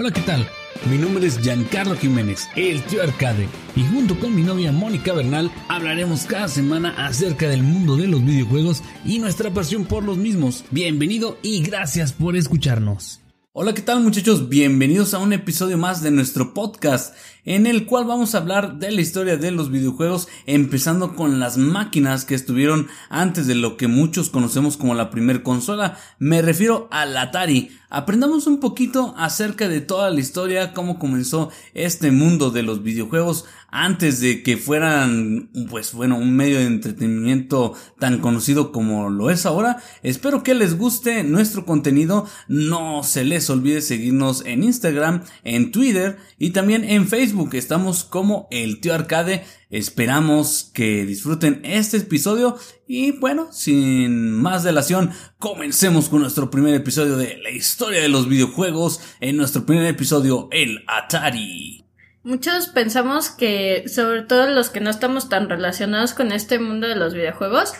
Hola, ¿qué tal? Mi nombre es Giancarlo Jiménez, el tío Arcade, y junto con mi novia Mónica Bernal hablaremos cada semana acerca del mundo de los videojuegos y nuestra pasión por los mismos. Bienvenido y gracias por escucharnos. Hola, ¿qué tal muchachos? Bienvenidos a un episodio más de nuestro podcast en el cual vamos a hablar de la historia de los videojuegos empezando con las máquinas que estuvieron antes de lo que muchos conocemos como la primer consola. Me refiero al Atari. Aprendamos un poquito acerca de toda la historia, cómo comenzó este mundo de los videojuegos antes de que fueran, pues bueno, un medio de entretenimiento tan conocido como lo es ahora. Espero que les guste nuestro contenido. No se les olvide seguirnos en Instagram, en Twitter y también en Facebook. Estamos como el tío Arcade. Esperamos que disfruten este episodio y bueno, sin más delación, comencemos con nuestro primer episodio de la historia de los videojuegos. En nuestro primer episodio, el Atari. Muchos pensamos que, sobre todo los que no estamos tan relacionados con este mundo de los videojuegos,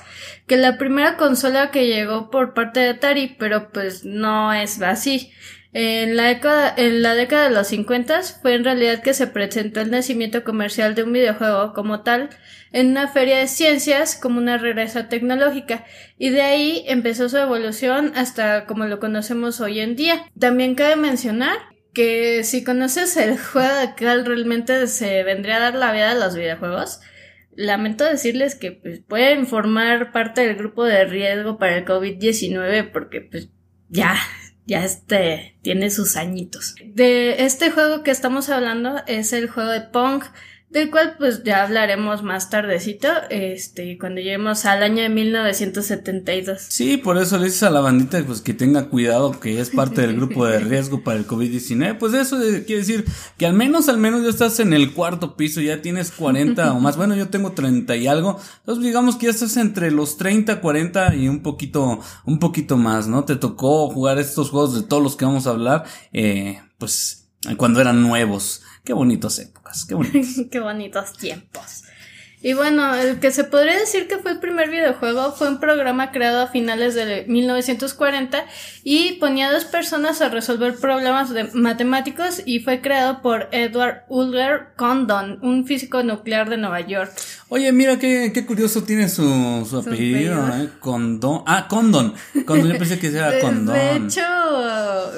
que la primera consola que llegó por parte de Atari, pero pues no es así. En la, década, en la década de los 50 fue en realidad que se presentó el nacimiento comercial de un videojuego como tal en una feria de ciencias como una regresa tecnológica y de ahí empezó su evolución hasta como lo conocemos hoy en día. También cabe mencionar que si conoces el juego de cual realmente se vendría a dar la vida a los videojuegos, lamento decirles que pues, pueden formar parte del grupo de riesgo para el COVID-19 porque pues ya, ya este tiene sus añitos. De este juego que estamos hablando es el juego de Pong del cual pues ya hablaremos más tardecito, este, cuando lleguemos al año de 1972. Sí, por eso le dices a la bandita pues que tenga cuidado que es parte del grupo de riesgo para el COVID-19, pues eso quiere decir que al menos, al menos ya estás en el cuarto piso, ya tienes 40 o más, bueno yo tengo 30 y algo, entonces digamos que ya estás entre los 30, 40 y un poquito, un poquito más, ¿no? Te tocó jugar estos juegos de todos los que vamos a hablar, eh, pues cuando eran nuevos. Qué bonitas épocas, qué bonitos. qué bonitos tiempos. Y bueno, el que se podría decir que fue el primer videojuego fue un programa creado a finales de 1940 y ponía a dos personas a resolver problemas de matemáticos y fue creado por Edward Ulger Condon, un físico nuclear de Nueva York. Oye, mira qué, qué curioso tiene su, su apellido, ¿eh? Condon. Ah, Condon. Condon, yo pensé que era Condon. De hecho,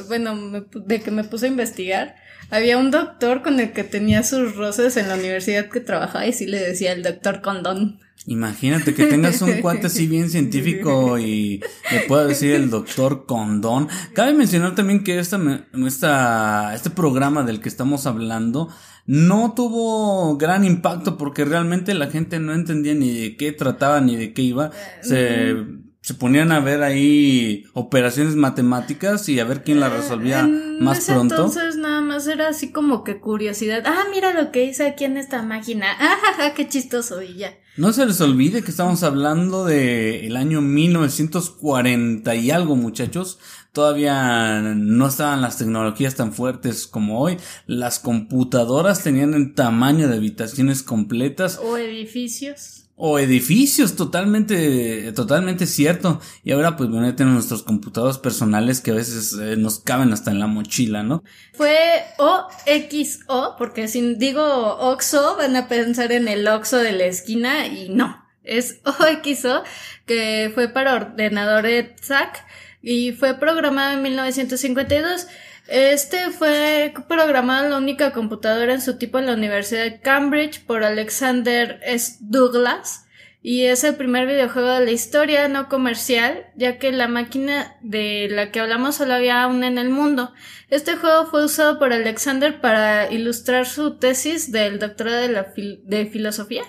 bueno, de que me puse a investigar, había un doctor con el que tenía sus roces en la universidad que trabajaba y sí le decía el doctor Condón. Imagínate que tengas un cuate así bien científico y le pueda decir el doctor Condón. Cabe mencionar también que esta, esta, este programa del que estamos hablando no tuvo gran impacto porque realmente la gente no entendía ni de qué trataba ni de qué iba. Se se ponían a ver ahí operaciones matemáticas y a ver quién la resolvía más pronto. Entonces más era así como que curiosidad. Ah, mira lo que hice aquí en esta máquina. Ah, qué chistoso y ya. No se les olvide que estamos hablando de el año 1940 y algo, muchachos. Todavía no estaban las tecnologías tan fuertes como hoy. Las computadoras tenían el tamaño de habitaciones completas. O edificios o edificios, totalmente, totalmente cierto. Y ahora pues bueno, ya tenemos nuestros computadores personales que a veces eh, nos caben hasta en la mochila, ¿no? Fue OXO, porque si digo OXO van a pensar en el OXO de la esquina y no, es OXO, que fue para ordenador ETSAC y fue programado en 1952. Este fue programado en la única computadora en su tipo en la Universidad de Cambridge por Alexander S. Douglas y es el primer videojuego de la historia no comercial, ya que la máquina de la que hablamos solo había una en el mundo. Este juego fue usado por Alexander para ilustrar su tesis del doctorado de, la de filosofía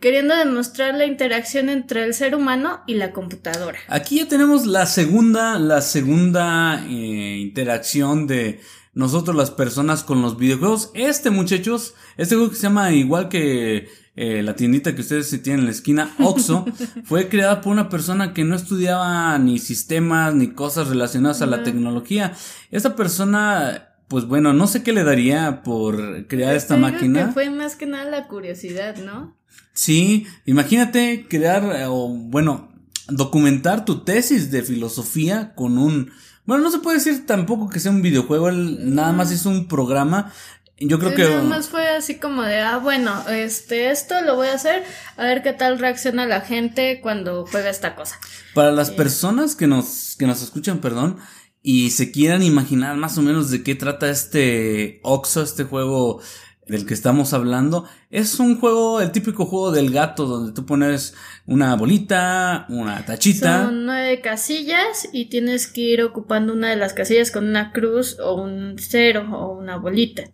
queriendo demostrar la interacción entre el ser humano y la computadora. Aquí ya tenemos la segunda, la segunda eh, interacción de nosotros las personas con los videojuegos. Este muchachos, este juego que se llama igual que eh, la tiendita que ustedes se tienen en la esquina, Oxo, fue creada por una persona que no estudiaba ni sistemas ni cosas relacionadas a la tecnología. Esta persona pues bueno, no sé qué le daría por crear esta máquina. Que fue más que nada la curiosidad, ¿no? Sí, imagínate crear, eh, o bueno, documentar tu tesis de filosofía con un, Bueno, no se puede decir tampoco que sea un videojuego, él nada más es un programa. Yo creo que. Nada más fue así como de, ah, bueno, este, esto lo voy a hacer, a ver qué tal reacciona la gente cuando juega esta cosa. Para las personas que nos, que nos escuchan, perdón, y se quieran imaginar más o menos de qué trata este Oxo, este juego del que estamos hablando, es un juego, el típico juego del gato, donde tú pones una bolita, una tachita. Son nueve casillas y tienes que ir ocupando una de las casillas con una cruz o un cero o una bolita.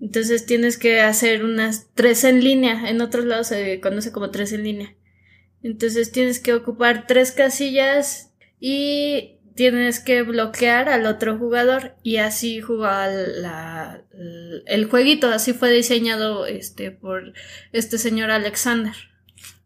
Entonces tienes que hacer unas tres en línea. En otros lados se conoce como tres en línea. Entonces tienes que ocupar tres casillas y tienes que bloquear al otro jugador y así juega la, el jueguito, así fue diseñado este por este señor Alexander.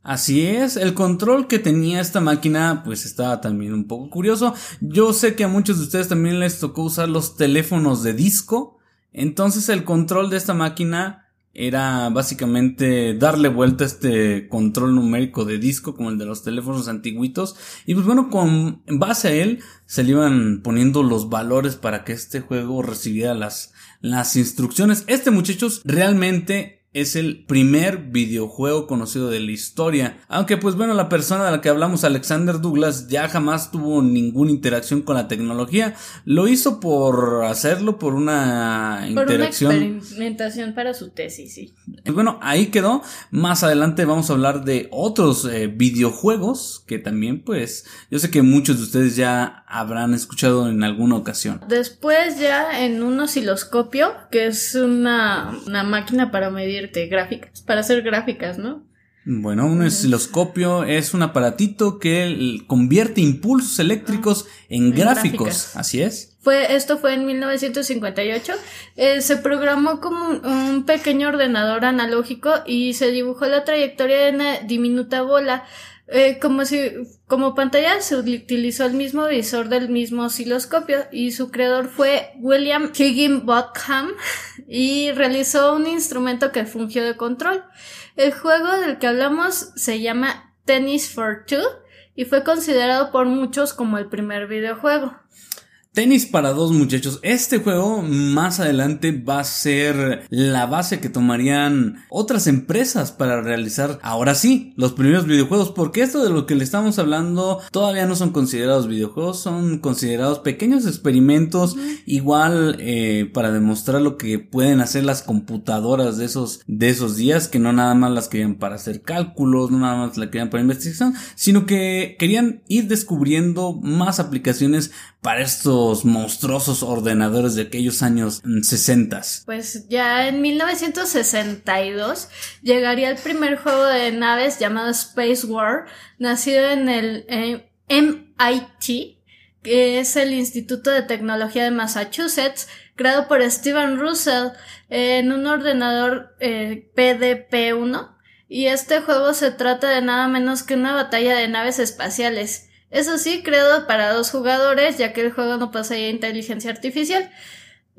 Así es, el control que tenía esta máquina pues estaba también un poco curioso. Yo sé que a muchos de ustedes también les tocó usar los teléfonos de disco, entonces el control de esta máquina era básicamente darle vuelta a este control numérico de disco como el de los teléfonos antiguitos. Y pues bueno con base a él se le iban poniendo los valores para que este juego recibiera las las instrucciones. Este muchachos realmente es el primer videojuego conocido de la historia. Aunque pues bueno, la persona de la que hablamos, Alexander Douglas, ya jamás tuvo ninguna interacción con la tecnología. Lo hizo por hacerlo, por una interacción. Por una experimentación para su tesis, sí. Y bueno, ahí quedó. Más adelante vamos a hablar de otros eh, videojuegos que también pues yo sé que muchos de ustedes ya habrán escuchado en alguna ocasión. Después ya en un osciloscopio, que es una, una máquina para medir gráficas, para hacer gráficas, ¿no? Bueno, un osciloscopio es un aparatito que convierte impulsos eléctricos en, gráficos. Así es. Fue, esto fue en 1958. Eh, se programó como un, pequeño ordenador analógico y se dibujó la trayectoria de una diminuta bola. Eh, como si, como pantalla se utilizó el mismo visor del mismo osciloscopio y su creador fue William Higginbotham y realizó un instrumento que fungió de control. El juego del que hablamos se llama Tennis for Two y fue considerado por muchos como el primer videojuego. Tenis para dos muchachos. Este juego más adelante va a ser la base que tomarían otras empresas para realizar ahora sí los primeros videojuegos. Porque esto de lo que le estamos hablando todavía no son considerados videojuegos, son considerados pequeños experimentos. Igual eh, para demostrar lo que pueden hacer las computadoras de esos, de esos días, que no nada más las querían para hacer cálculos, no nada más las querían para investigación, sino que querían ir descubriendo más aplicaciones para estos monstruosos ordenadores de aquellos años 60. Pues ya en 1962 llegaría el primer juego de naves llamado Space War, nacido en el MIT, que es el Instituto de Tecnología de Massachusetts, creado por Steven Russell en un ordenador eh, PDP-1. Y este juego se trata de nada menos que una batalla de naves espaciales eso sí, creado para dos jugadores, ya que el juego no poseía inteligencia artificial.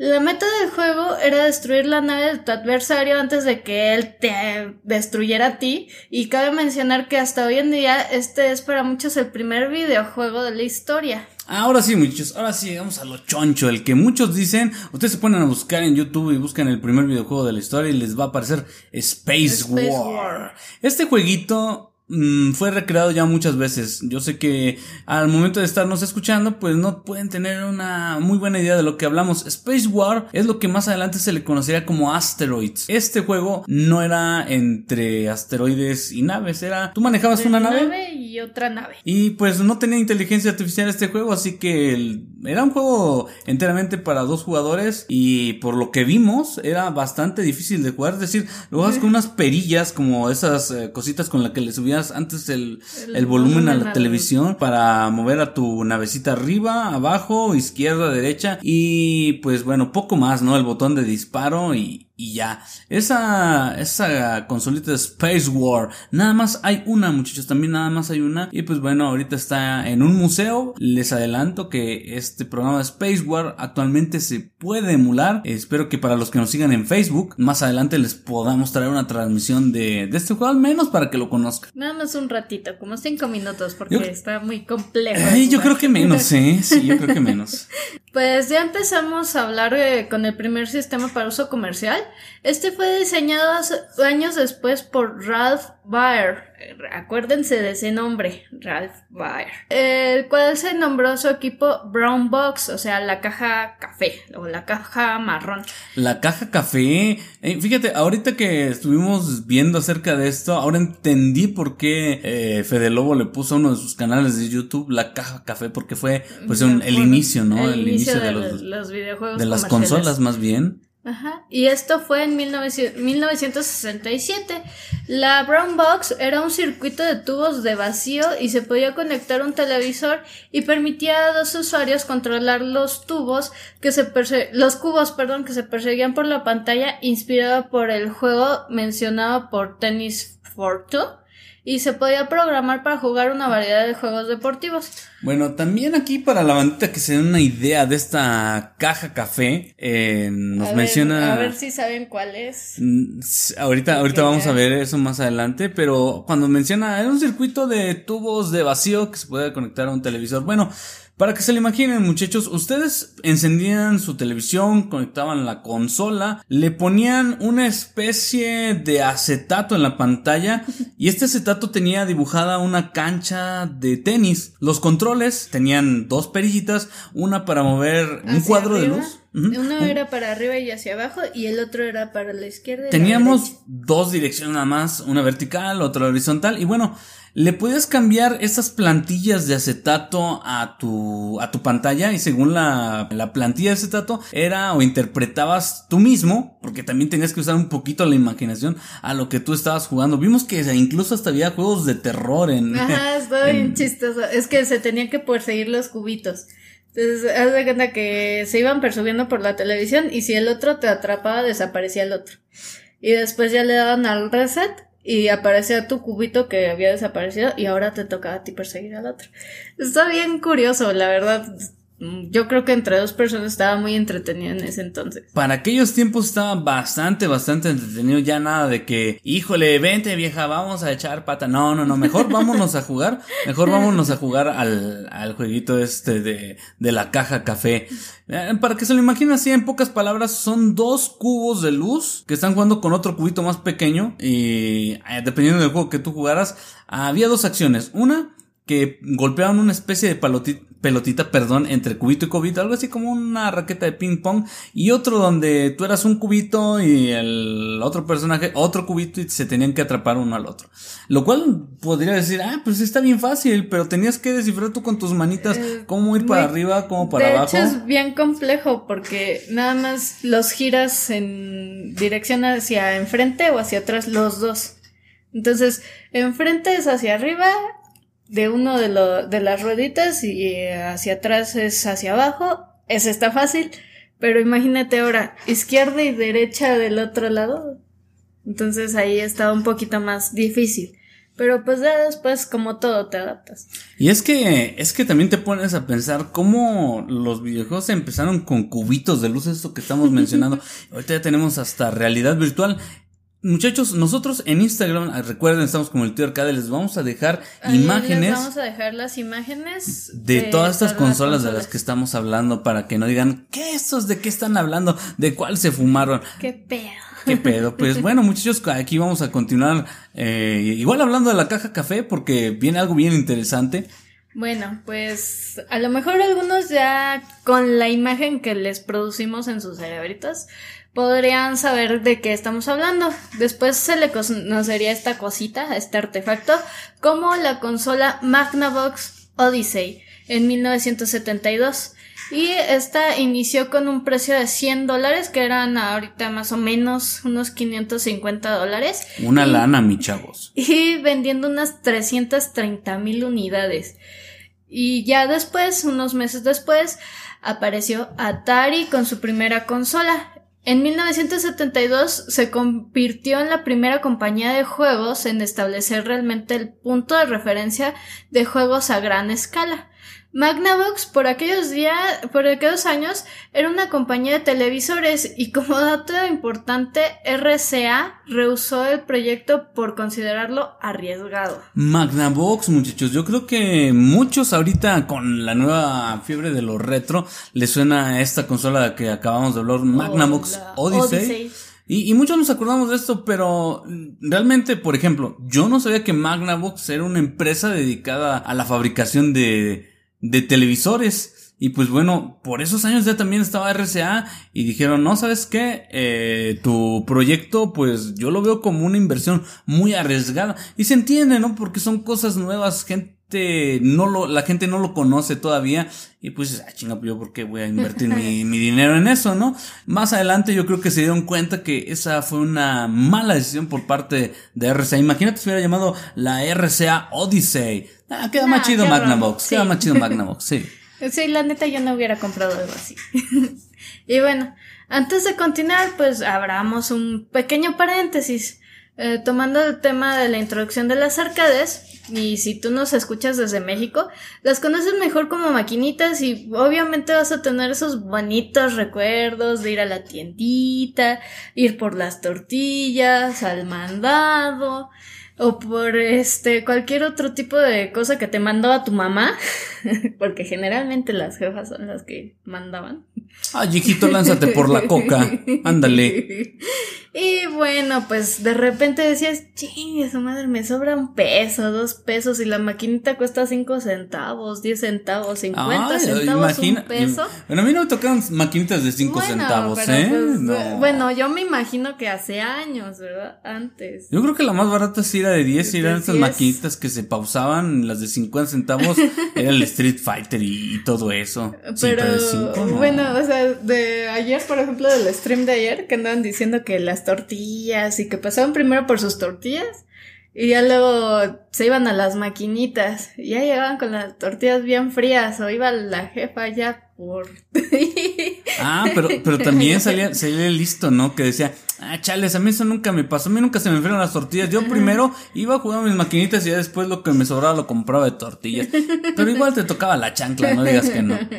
La meta del juego era destruir la nave de tu adversario antes de que él te destruyera a ti, y cabe mencionar que hasta hoy en día este es para muchos el primer videojuego de la historia. Ahora sí, muchachos, ahora sí llegamos a lo choncho, el que muchos dicen, ustedes se ponen a buscar en YouTube y buscan el primer videojuego de la historia y les va a aparecer Space, War. Este jueguito Mm, fue recreado ya muchas veces. Yo sé que al momento de estarnos escuchando, pues no pueden tener una muy buena idea de lo que hablamos. Space War es lo que más adelante se le conocería como Asteroids. Este juego no era entre asteroides y naves, era tú manejabas una nave, y otra nave. Y pues no tenía inteligencia artificial este juego, así que era un juego enteramente para dos jugadores y por lo que vimos era bastante difícil de jugar, es decir, lo juegas con unas perillas como esas eh, cositas con las que le antes el, volumen, a la televisión para mover a tu navecita arriba, abajo, izquierda, derecha y pues bueno, poco más, ¿no? El botón de disparo y, y ya. Esa, esa consolita de Space War, nada más hay una, muchachos, también nada más hay una. Y pues bueno, ahorita está en un museo. Les adelanto que este programa de Space War actualmente se puede emular. Espero que para los que nos sigan en Facebook, más adelante les podamos traer una transmisión de, de este juego, al menos para que lo conozcan. Nada más un ratito, como cinco minutos, porque está muy complejo. yo creo que menos, ¿eh? Sí, yo creo que menos. Pues ya empezamos a hablar eh, con el primer sistema para uso comercial. Este fue diseñado años después por Ralph Baer. Acuérdense de ese nombre, Ralph Baer. El cual se nombró su equipo Brown Box, o sea, la caja café o la caja marrón. La caja café. Eh, fíjate, ahorita que estuvimos viendo acerca de esto, ahora entendí por qué eh, Fede Lobo le puso a uno de sus canales de YouTube la caja café, porque fue pues el inicio, ¿no? El, inicio, de, los, videojuegos. De las consolas más bien. Y esto fue en 1967. La Brown Box era un circuito de tubos de vacío y se podía conectar un televisor y permitía a dos usuarios controlar los tubos que se los cubos, perdón, que se perseguían por la pantalla inspirado por el juego mencionado por Tennis Fortune y se podía programar para jugar una variedad de juegos deportivos. Bueno, también aquí para la bandita que se den una idea de esta caja café, eh, nos menciona... a ver si saben cuál es. Mm, ahorita, ahorita vamos a ver eso más adelante, pero cuando menciona, era un circuito de tubos de vacío que se puede conectar a un televisor. Bueno, para que se lo imaginen, muchachos, ustedes encendían su televisión, conectaban la consola, le ponían una especie de acetato en la pantalla y este acetato tenía dibujada una cancha de tenis. Los controles tenían dos perillitas, una para mover un cuadro de luz. Uno era para arriba y hacia abajo y el otro era para la izquierda. Y Teníamos dos direcciones nada más, una vertical, otra horizontal y bueno, le puedes cambiar esas plantillas de acetato a tu, a tu pantalla y según la, la plantilla de acetato era o interpretabas tú mismo, porque también tenías que usar un poquito la imaginación a lo que tú estabas jugando. Vimos que incluso hasta había juegos de terror en... Ajá, chistoso. Es que se tenían que perseguir los cubitos. Entonces, haz de cuenta que se iban persubiendo por la televisión y si el otro te atrapaba, desaparecía el otro. Y después ya le daban al reset y aparecía tu cubito que había desaparecido y ahora te tocaba a ti perseguir al otro. Está bien curioso, la verdad. Yo creo que entre dos personas estaba muy entretenido en ese entonces. Para aquellos tiempos estaba bastante, bastante entretenido. Ya nada de que, híjole, vente vieja, vamos a echar pata. No, no, no, mejor vámonos a jugar. Mejor vámonos a jugar al, al jueguito este de, de la caja café. Eh, para que se lo imaginen así, en pocas palabras, son dos cubos de luz que están jugando con otro cubito más pequeño. Y eh, dependiendo del juego que tú jugaras, había dos acciones. Una, que golpeaban una especie de pelotita, perdón, entre cubito y cubito, algo así como una raqueta de ping pong, y otro donde tú eras un cubito y el otro personaje otro cubito y se tenían que atrapar uno al otro. Lo cual podría decir, ah, pues está bien fácil, pero tenías que descifrar tú con tus manitas eh, cómo ir para arriba, cómo para abajo. De hecho es bien complejo porque nada más los giras en dirección hacia enfrente o hacia atrás los dos. Entonces, enfrente es hacia arriba de uno de, lo, de las rueditas y hacia atrás es hacia abajo. Ese está fácil. Pero imagínate ahora, izquierda y derecha del otro lado. Entonces ahí está un poquito más difícil. Pero pues ya después, como todo, te adaptas. Y es que, es que también te pones a pensar cómo los videojuegos empezaron con cubitos de luz, esto que estamos mencionando. Ahorita ya tenemos hasta realidad virtual. Muchachos, nosotros en Instagram, ah, recuerden, estamos como el tío Arcade, les vamos a dejar imágenes. vamos a dejar las imágenes de, todas estas consolas, de las que estamos hablando para que no digan, ¿qué estos? ¿De qué están hablando? ¿De cuál se fumaron? ¿Qué pedo? ¿Qué pedo? Pues bueno, muchachos, aquí vamos a continuar, eh, igual hablando de la caja café, porque viene algo bien interesante. Bueno, pues a lo mejor algunos ya con la imagen que les producimos en sus cerebritos podrían saber de qué estamos hablando. Después se le conocería esta cosita, este artefacto, como la consola Magnavox Odyssey en 1972. Y esta inició con un precio de 100 dólares, que eran ahorita más o menos unos 550 dólares. Una lana, mi chavos. Y vendiendo unas 330 mil unidades. Y ya después, unos meses después, apareció Atari con su primera consola. En 1972 se convirtió en la primera compañía de juegos en establecer realmente el punto de referencia de juegos a gran escala. Magnavox por aquellos días, por aquellos años, era una compañía de televisores y como dato importante, RCA rehusó el proyecto por considerarlo arriesgado. Magnavox, muchachos, yo creo que muchos ahorita con la nueva fiebre de lo retro les suena esta consola que acabamos de hablar, Magnavox Odyssey. Y, y, muchos nos acordamos de esto, pero realmente, por ejemplo, yo no sabía que Magnavox era una empresa dedicada a la fabricación de, de televisores. Y pues bueno, por esos años ya también estaba RCA y dijeron, no, ¿sabes qué? Eh, tu proyecto, pues yo lo veo como una inversión muy arriesgada. Y se entiende, ¿no? Porque son cosas nuevas, gente no lo, la gente no lo conoce todavía y pues, ah, chinga, yo por qué voy a invertir mi, mi, dinero en eso, ¿no? Más adelante yo creo que se dieron cuenta que esa fue una mala decisión por parte de RCA. Imagínate si hubiera llamado la RCA Odyssey. Ah, queda más chido Magnavox, queda más chido Magnavox, sí. Sí, la neta yo no hubiera comprado algo así. y bueno, antes de continuar, pues abramos un pequeño paréntesis. Eh, tomando el tema de la introducción de las arcades, y si tú nos escuchas desde México, las conoces mejor como maquinitas y obviamente vas a tener esos bonitos recuerdos de ir a la tiendita, ir por las tortillas, al mandado, o por este cualquier otro tipo de cosa que te mandaba tu mamá, porque generalmente las jefas son las que mandaban. Ay, hijito, lánzate por la coca. Ándale. Y bueno, pues de repente decías, chingue su madre, me sobra un peso, dos pesos, y la maquinita cuesta cinco centavos, diez centavos, cincuenta centavos, un peso. Bueno, a mí no me tocaron maquinitas de cinco centavos, ¿eh? Pues, bueno, yo me imagino que hace años, ¿verdad? Antes. Yo creo que la más barata sí era de diez, y eran esas maquinitas que se pausaban, las de cincuenta centavos, era el Street Fighter y, todo eso. Pero, bueno, o sea, de ayer, por ejemplo, del stream de ayer, que andaban diciendo que las tortillas y que pasaban primero por sus tortillas y ya luego se iban a las maquinitas y ya llegaban con las tortillas bien frías o iba la jefa ya por... ah, pero, pero también salía, salía listo, ¿no? Que decía, ah, chales, a mí eso nunca me pasó, a mí nunca se me enfriaron las tortillas. Yo primero iba a jugar mis maquinitas y ya después lo que me sobraba lo compraba de tortillas. Pero igual te tocaba la chancla, no digas que no.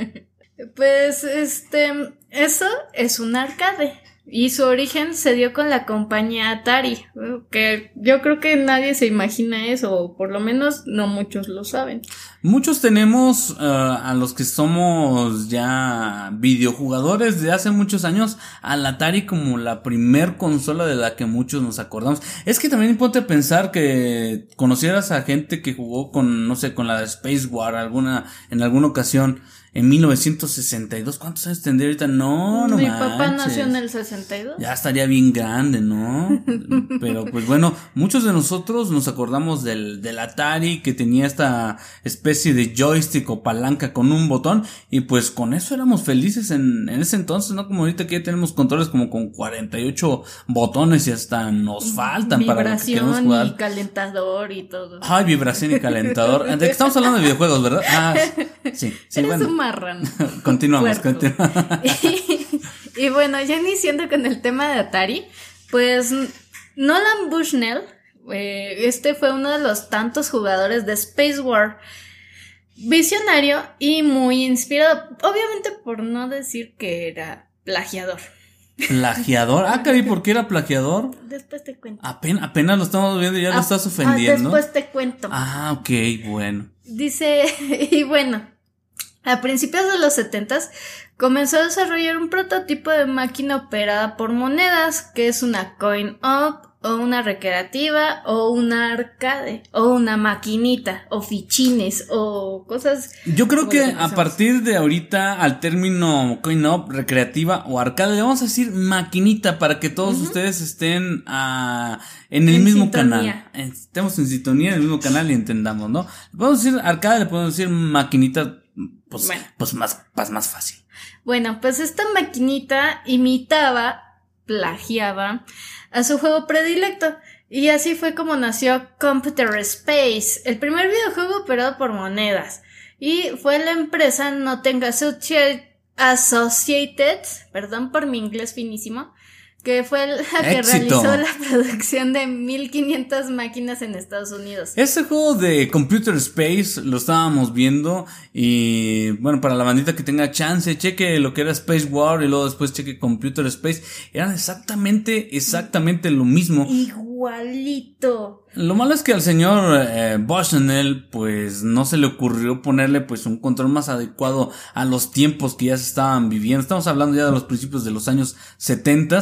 Pues, este, eso es un arcade. Y su origen se dio con la compañía Atari, que yo creo que nadie se imagina eso, o por lo menos no muchos lo saben. Muchos tenemos eh, a los que somos ya videojugadores de hace muchos años al Atari como la primer consola de la que muchos nos acordamos. Es que también importa pensar que conocieras a gente que jugó con, no sé, con la Space War alguna, en alguna ocasión en 1962. ¿Cuántos años tendría ahorita? No, no Mi papá nació en el 62. Ya estaría bien grande, ¿no? Pero pues bueno, muchos de nosotros nos acordamos del, del Atari que tenía esta especie de joystick o palanca con un botón y pues con eso éramos felices en, en ese entonces, ¿no? Como ahorita que ya tenemos controles como con 48 botones y hasta nos faltan para que queremos jugar. y calentador y todo. Ay, vibración y calentador. De que estamos hablando de videojuegos, ¿verdad? Ah, sí, sí, bueno. continuamos, continuamos. Y, bueno, ya iniciando con el tema de Atari, pues Nolan Bushnell, eh, este fue uno de los tantos jugadores de Space War. Visionario y muy inspirado, obviamente por no decir que era plagiador. ¿Plagiador? Ah, Cari, ¿por qué era plagiador? Después te cuento. Apenas, apenas lo estamos viendo y ya lo ah, estás ofendiendo. Ah, después te cuento. Ah, ok, bueno. Dice, y bueno, a principios de los 70 comenzó a desarrollar un prototipo de máquina operada por monedas, que es una coin up o una recreativa o una arcade o una maquinita o fichines o cosas. Yo creo que a partir de ahorita al término coin up, recreativa o arcade le vamos a decir maquinita para que todos ustedes estén ah, en el mismo canal. Estemos en sintonía en el mismo canal y entendamos, ¿no? Le podemos decir arcade, le podemos decir maquinita pues, pues más, más, más fácil. Bueno, pues esta maquinita imitaba, plagiaba a su juego predilecto. Y así fue como nació Computer Space, el primer videojuego operado por monedas. Y fue la empresa Nothing Associated, perdón por mi inglés finísimo, que fue la que realizó la producción de 1500 máquinas en Estados Unidos. Ese juego de Computer Space lo estábamos viendo y bueno, para la bandita que tenga chance, cheque lo que era Space War y luego después cheque Computer Space, eran exactamente, exactamente lo mismo. Igualito. Lo malo es que al señor eh, pues no se le ocurrió ponerle pues un control más adecuado a los tiempos que ya se estaban viviendo. Estamos hablando ya de los principios de los años 70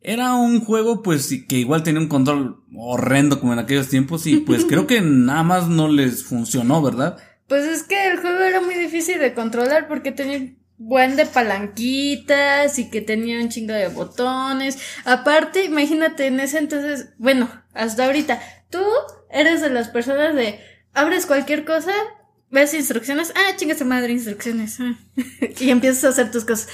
era un juego pues que igual tenía un control horrendo como en aquellos tiempos y pues creo que nada más no les funcionó, ¿verdad? Pues es que el juego era muy difícil de controlar porque tenía buen de palanquitas y que tenía un chingo de botones. Aparte, imagínate en ese entonces, bueno, hasta ahorita, tú eres de las personas de abres cualquier cosa, ves instrucciones, ah, chinga su madre, instrucciones, y empiezas a hacer tus cosas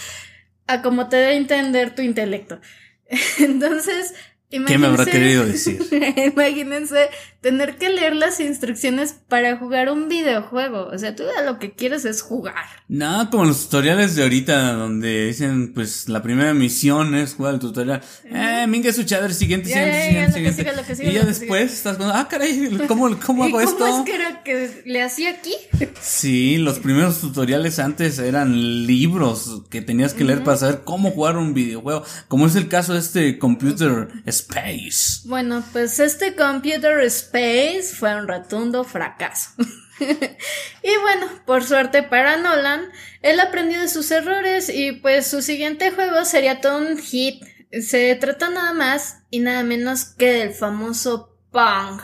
a como te dé a entender tu intelecto. Entonces, ¿Qué me habrá querido decir? imagínense tener que leer las instrucciones para jugar un videojuego. O sea, tú lo que quieres es jugar. No, como los tutoriales de ahorita, donde dicen, pues, la primera misión es jugar el tutorial. Eh, minga su chader, siguiente, siguiente, siguiente, y ya después estás con, ah, caray, ¿cómo, cómo hago esto? ¿Cómo es que era que le hacía aquí? sí, los primeros tutoriales antes eran libros que tenías que leer para saber cómo jugar un videojuego. Como es el caso de este Computer Space. Bueno, pues este Computer Space fue un rotundo fracaso. y bueno, por suerte para Nolan, él aprendió de sus errores y pues su siguiente juego sería todo un hit. Se trata nada más y nada menos que del famoso Pong.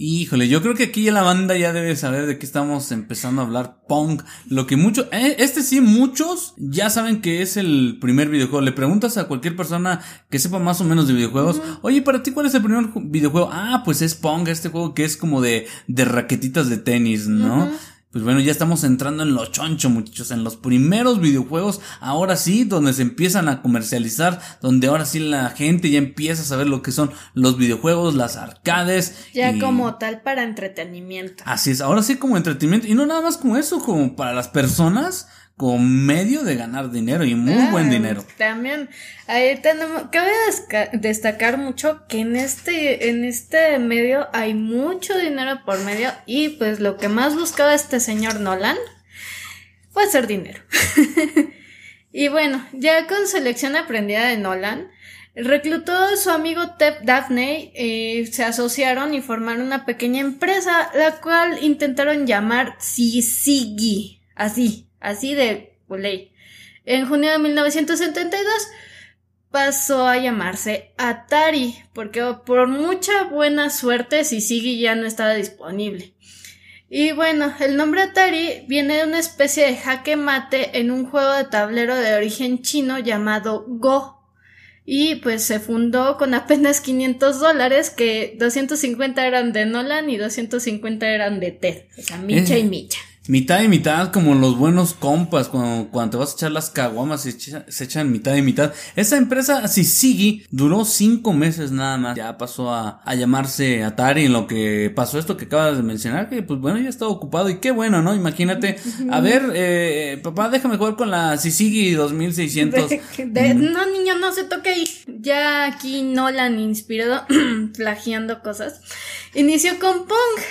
Híjole, yo creo que aquí ya la banda ya debe saber de qué estamos empezando a hablar. Pong. Lo que muchos, eh, este sí, muchos ya saben que es el primer videojuego. Le preguntas a cualquier persona que sepa más o menos de videojuegos. Oye, para ti, ¿cuál es el primer videojuego? Ah, pues es Pong, este juego que es como de, de raquetitas de tenis, ¿no? Pues bueno, ya estamos entrando en lo choncho, muchachos, en los primeros videojuegos, ahora sí, donde se empiezan a comercializar, donde ahora sí la gente ya empieza a saber lo que son los videojuegos, las arcades. Ya como tal para entretenimiento. Así es, ahora sí como entretenimiento, y no nada más como eso, como para las personas, medio de ganar dinero y muy buen dinero. También, ahí tenemos, cabe destacar mucho que en este, en este medio hay mucho dinero por medio y pues lo que más buscaba este señor Nolan fue hacer dinero. y bueno, ya con su lección aprendida de Nolan, reclutó a su amigo Tep Daphne, y se asociaron y formaron una pequeña empresa, la cual intentaron llamar Sisigi, así, Así de ley. En junio de 1972 pasó a llamarse Atari, porque por mucha buena suerte Sisigi ya no estaba disponible. Y bueno, el nombre Atari viene de una especie de jaque mate en un juego de tablero de origen chino llamado Go. Y pues se fundó con apenas 500 dólares, que 250 eran de Nolan y 250 eran de Ted. O sea, micha y micha mitad y mitad, como los buenos compas, cuando, cuando te vas a echar las caguamas se, se echan mitad y mitad. Esa empresa, Sisigi, duró cinco meses nada más. Ya pasó a, a llamarse Atari en lo que pasó esto que acabas de mencionar, que pues bueno, ya estaba ocupado y qué bueno, ¿no? Imagínate, a ver, eh, papá, déjame jugar con la Sisigi 2600. no, niño, no se toque ahí. Ya aquí Nolan inspirado, plagiando cosas. Inició con Pong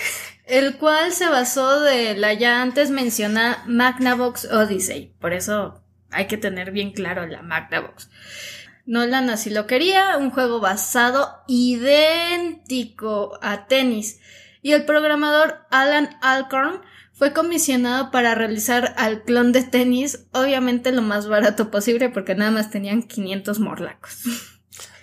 el cual se basó de la ya antes mencionada Magnavox Odyssey. Por eso hay que tener bien claro la Magnavox. Nolan así lo quería, un juego basado idéntico a tenis. Y el programador Alan Alcorn fue comisionado para realizar al clon de tenis, obviamente lo más barato posible porque nada más tenían 500 morlacos.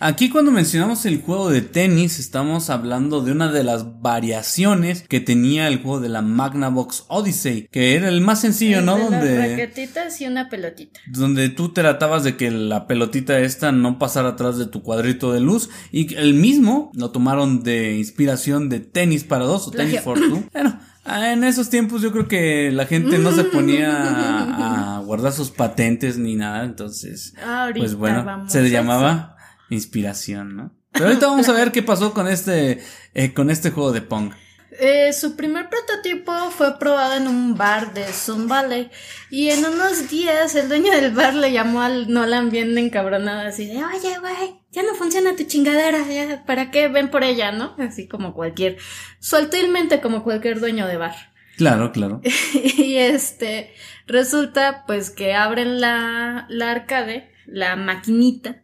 Aquí cuando mencionamos el juego de tenis estamos hablando de una de las variaciones que tenía el juego de la Magnavox Odyssey, que era el más sencillo, ¿no? De donde las raquetitas y una pelotita. Donde tú tratabas de que la pelotita esta no pasara atrás de tu cuadrito de luz y el mismo lo tomaron de inspiración de tenis para dos o tenis for two. Bueno, en esos tiempos yo creo que la gente no se ponía a, guardar sus patentes ni nada, entonces, pues bueno, se llamaba inspiración, ¿no? Pero ahorita vamos a ver qué pasó con este, eh, con este juego de Pong. Eh, su primer prototipo fue probado en un bar de Sun Valley y en unos días el dueño del bar le llamó al Nolan bien encabronado así de, oye, güey, ya no funciona tu chingadera, ya, ¿para qué ven por ella, no? Así como cualquier, sutilmente como cualquier dueño de bar. Claro, claro. y este, resulta pues que abren la, la arcade, la maquinita,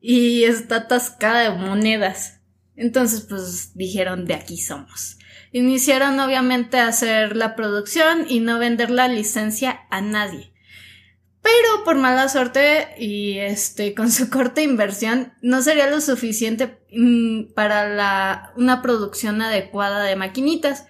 y está atascada de monedas. Entonces pues dijeron, de aquí somos. Iniciaron obviamente a hacer la producción y no vender la licencia a nadie. Pero por mala suerte y este con su corta inversión no sería lo suficiente mm, para la, una producción adecuada de maquinitas.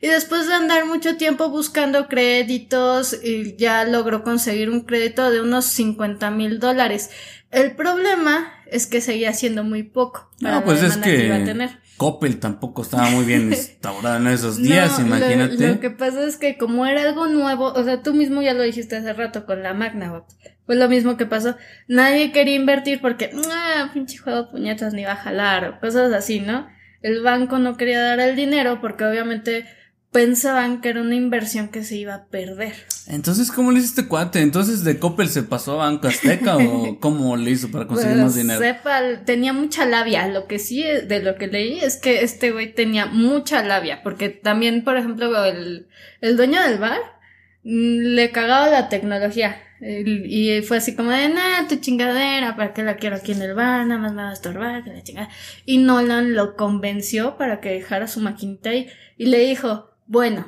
Y después de andar mucho tiempo buscando créditos, ya logró conseguir un crédito de unos 50 mil dólares. El problema es que seguía siendo muy poco. no, pues es que, Coppel tampoco estaba muy bien instaurado en esos días, imagínate. Lo, que pasa es que como era algo nuevo, o sea, tú mismo ya lo dijiste hace rato con la Magna, fue lo mismo que pasó. Nadie quería invertir porque, ah, pinche juego puñetas ni va a jalar o cosas así, ¿no? El banco no quería dar el dinero porque obviamente pensaban que era una inversión que se iba a perder. Entonces, ¿cómo le hizo este cuate? Entonces, ¿de Coppel se pasó a Banco Azteca o cómo le hizo para conseguir más dinero? Sepa, tenía mucha labia. Lo que sí, de lo que leí, es que este güey tenía mucha labia. Porque también, por ejemplo, el, el dueño del bar mm, le cagaba la tecnología. Y fue así como de, nada, tu chingadera, ¿para qué la quiero aquí en el bar? Nada más me va a estorbar, que la chingada. Y Nolan lo convenció para que dejara su maquinita ahí y le dijo, bueno,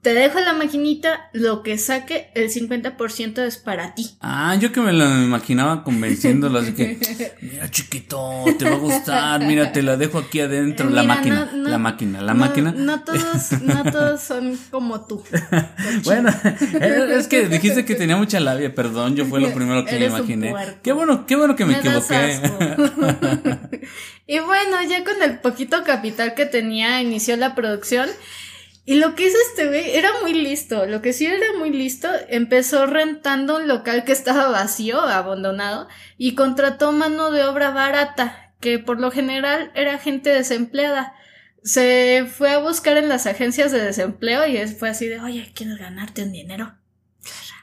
te dejo la maquinita, lo que saque el 50% es para ti. Ah, yo que me lo imaginaba convenciéndolo, así que, mira chiquito, te va a gustar, mira, te la dejo aquí adentro, la máquina, la máquina, la máquina. No todos, no todos son como tú. bueno, es que dijiste que tenía mucha labia, perdón, yo fue lo primero que me imaginé. Qué bueno, qué bueno que me, me equivoqué. y bueno, ya con el poquito capital que tenía, inició la producción. Y lo que hizo este güey era muy listo. Lo que sí era muy listo, empezó rentando un local que estaba vacío, abandonado, y contrató mano de obra barata, que por lo general era gente desempleada. Se fue a buscar en las agencias de desempleo y fue así de, oye, ¿quieres ganarte un dinero?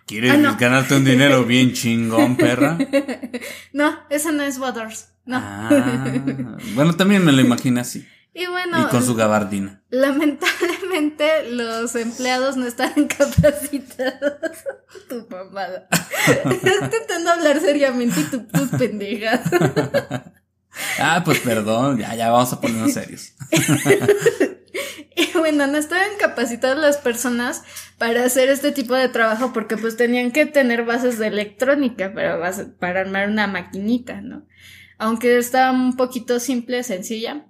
¿Quieres ah, ganarte un dinero bien chingón, perra? no, eso no es Waters. No. Ah, bueno, también me lo imagino así. Y bueno. Y con su gabardina. Lamentablemente los empleados no estaban capacitados. tu mamada. Estoy intentando hablar seriamente y tú, tus pendejas. ah, pues perdón, ya, ya vamos a ponernos serios. y bueno, no estaban capacitadas las personas para hacer este tipo de trabajo porque pues tenían que tener bases de electrónica para, para armar una maquinita, ¿no? Aunque estaba un poquito simple, sencilla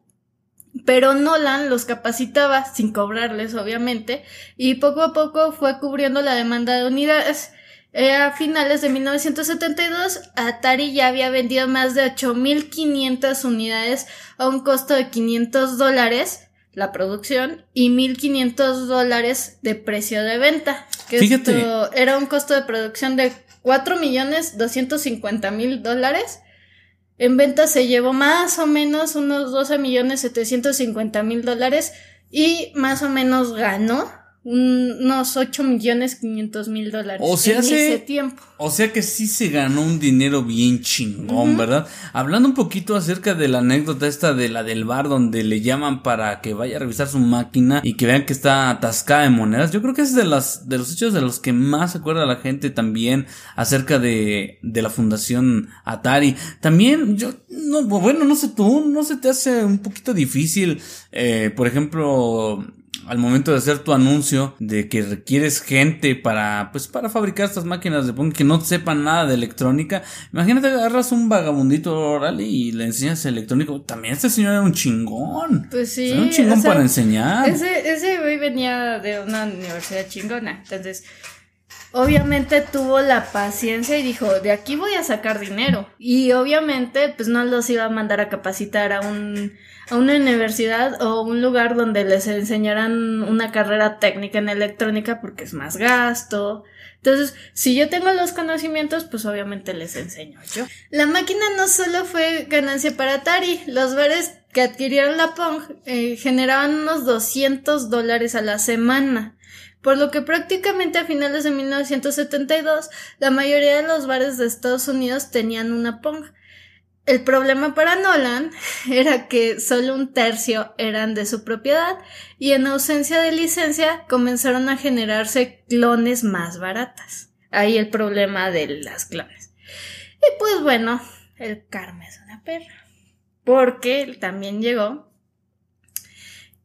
pero Nolan los capacitaba sin cobrarles, obviamente, y poco a poco fue cubriendo la demanda de unidades. Eh, a finales de 1972, Atari ya había vendido más de 8.500 unidades a un costo de 500 dólares la producción y 1.500 dólares de precio de venta. Que Fíjate. Esto era un costo de producción de 4.250.000 dólares en venta se llevó más o menos unos 12 millones 750 mil dólares y más o menos ganó unos 8 millones 500 mil dólares o sea, en ese tiempo. O sea que sí se ganó un dinero bien chingón, ¿verdad? Hablando un poquito acerca de la anécdota esta de la del bar donde le llaman para que vaya a revisar su máquina y que vean que está atascada de monedas. Yo creo que es de las de los hechos de los que más se acuerda la gente también acerca de, de la fundación Atari. También yo no bueno, no sé tú, no se te hace un poquito difícil eh, por ejemplo al momento de hacer tu anuncio de que requieres gente para, pues, para fabricar estas máquinas de Pong que no sepan nada de electrónica. Imagínate, agarras un vagabundito oral y le enseñas electrónico. También este señor era un chingón. Pues sí. Era un chingón para enseñar. Ese, ese güey venía de una universidad chingona. Entonces, obviamente tuvo la paciencia y dijo, de aquí voy a sacar dinero. Y obviamente, pues no los iba a mandar a capacitar a un a una universidad o un lugar donde les enseñaran una carrera técnica en electrónica porque es más gasto. Entonces, si yo tengo los conocimientos, pues obviamente les enseño yo. La máquina no solo fue ganancia para Atari, los bares que adquirieron la Pong eh, generaban unos 200 dólares a la semana, por lo que prácticamente a finales de 1972 la mayoría de los bares de Estados Unidos tenían una Pong. El problema para Nolan era que solo un tercio eran de su propiedad y en ausencia de licencia comenzaron a generarse clones más baratas. Ahí el problema de las clones. Y pues bueno, el karma es una perra porque también llegó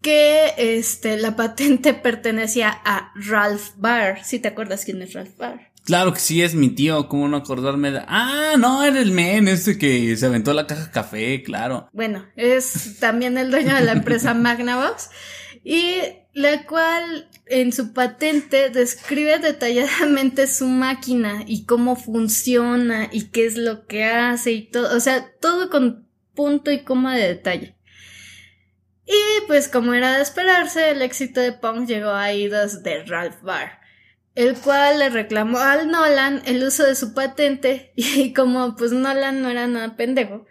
que este, la patente pertenecía a Ralph Barr. Si te acuerdas quién es Ralph Barr. Claro que sí, es mi tío, ¿cómo no acordarme de... Ah, no, era el men este que se aventó la caja café, claro. Bueno, es también el dueño de la empresa Magnavox y la cual en su patente describe detalladamente su máquina y cómo funciona y qué es lo que hace y todo, o sea, todo con punto y coma de detalle. Y pues como era de esperarse, el éxito de Pong llegó a idos de Ralph Barr, el cual le reclamó al Nolan el uso de su patente y como pues Nolan no era nada pendejo,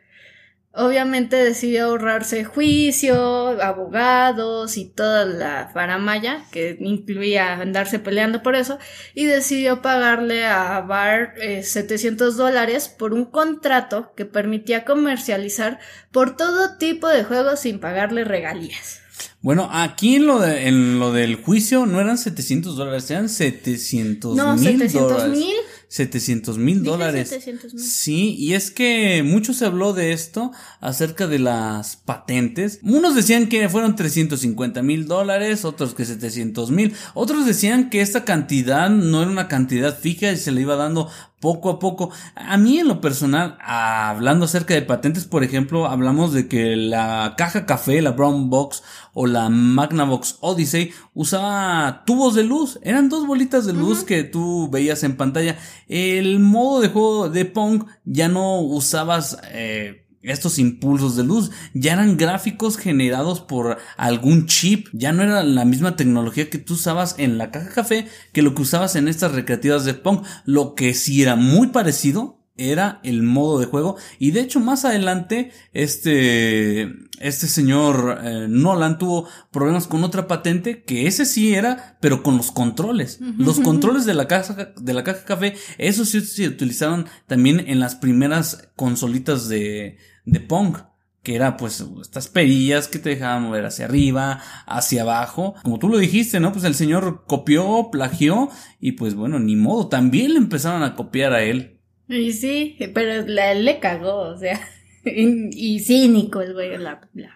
Obviamente decidió ahorrarse juicio, abogados y toda la faramaya, que incluía andarse peleando por eso, y decidió pagarle a Barr 700 eh, dólares por un contrato que permitía comercializar por todo tipo de juegos sin pagarle regalías. Bueno, aquí en lo, de, en lo del juicio no eran 700 dólares, eran 700 no, mil 700 mil 700 mil dólares. Sí, y es que mucho se habló de esto acerca de las patentes. Unos decían que fueron 350 mil dólares, otros que 700 mil, otros decían que esta cantidad no era una cantidad fija y se le iba dando poco a poco. A mí en lo personal, hablando acerca de patentes, por ejemplo, hablamos de que la caja café, la Brown Box o la Magnavox Odyssey usaba tubos de luz. Eran dos bolitas de luz que tú veías en pantalla. El modo de juego de Pong ya no usabas eh, estos impulsos de luz. Ya eran gráficos generados por algún chip, ya no era la misma tecnología que tú usabas en la caja café que lo que usabas en estas recreativas de Pong, lo que sí era muy parecido era el modo de juego. Y de hecho más adelante este este señor eh, Nolan tuvo problemas con otra patente que ese sí era pero con los controles. Los controles de la caja de la caja café esos sí se utilizaron también en las primeras consolitas de de Pong que era pues estas perillas que te dejaban mover hacia arriba, hacia abajo. Como tú lo dijiste, ¿no? Pues el señor copió, plagió y pues bueno, ni modo, también le empezaron a copiar a él. Y sí, pero él le cagó, o sea, y, cínico el güey, la, la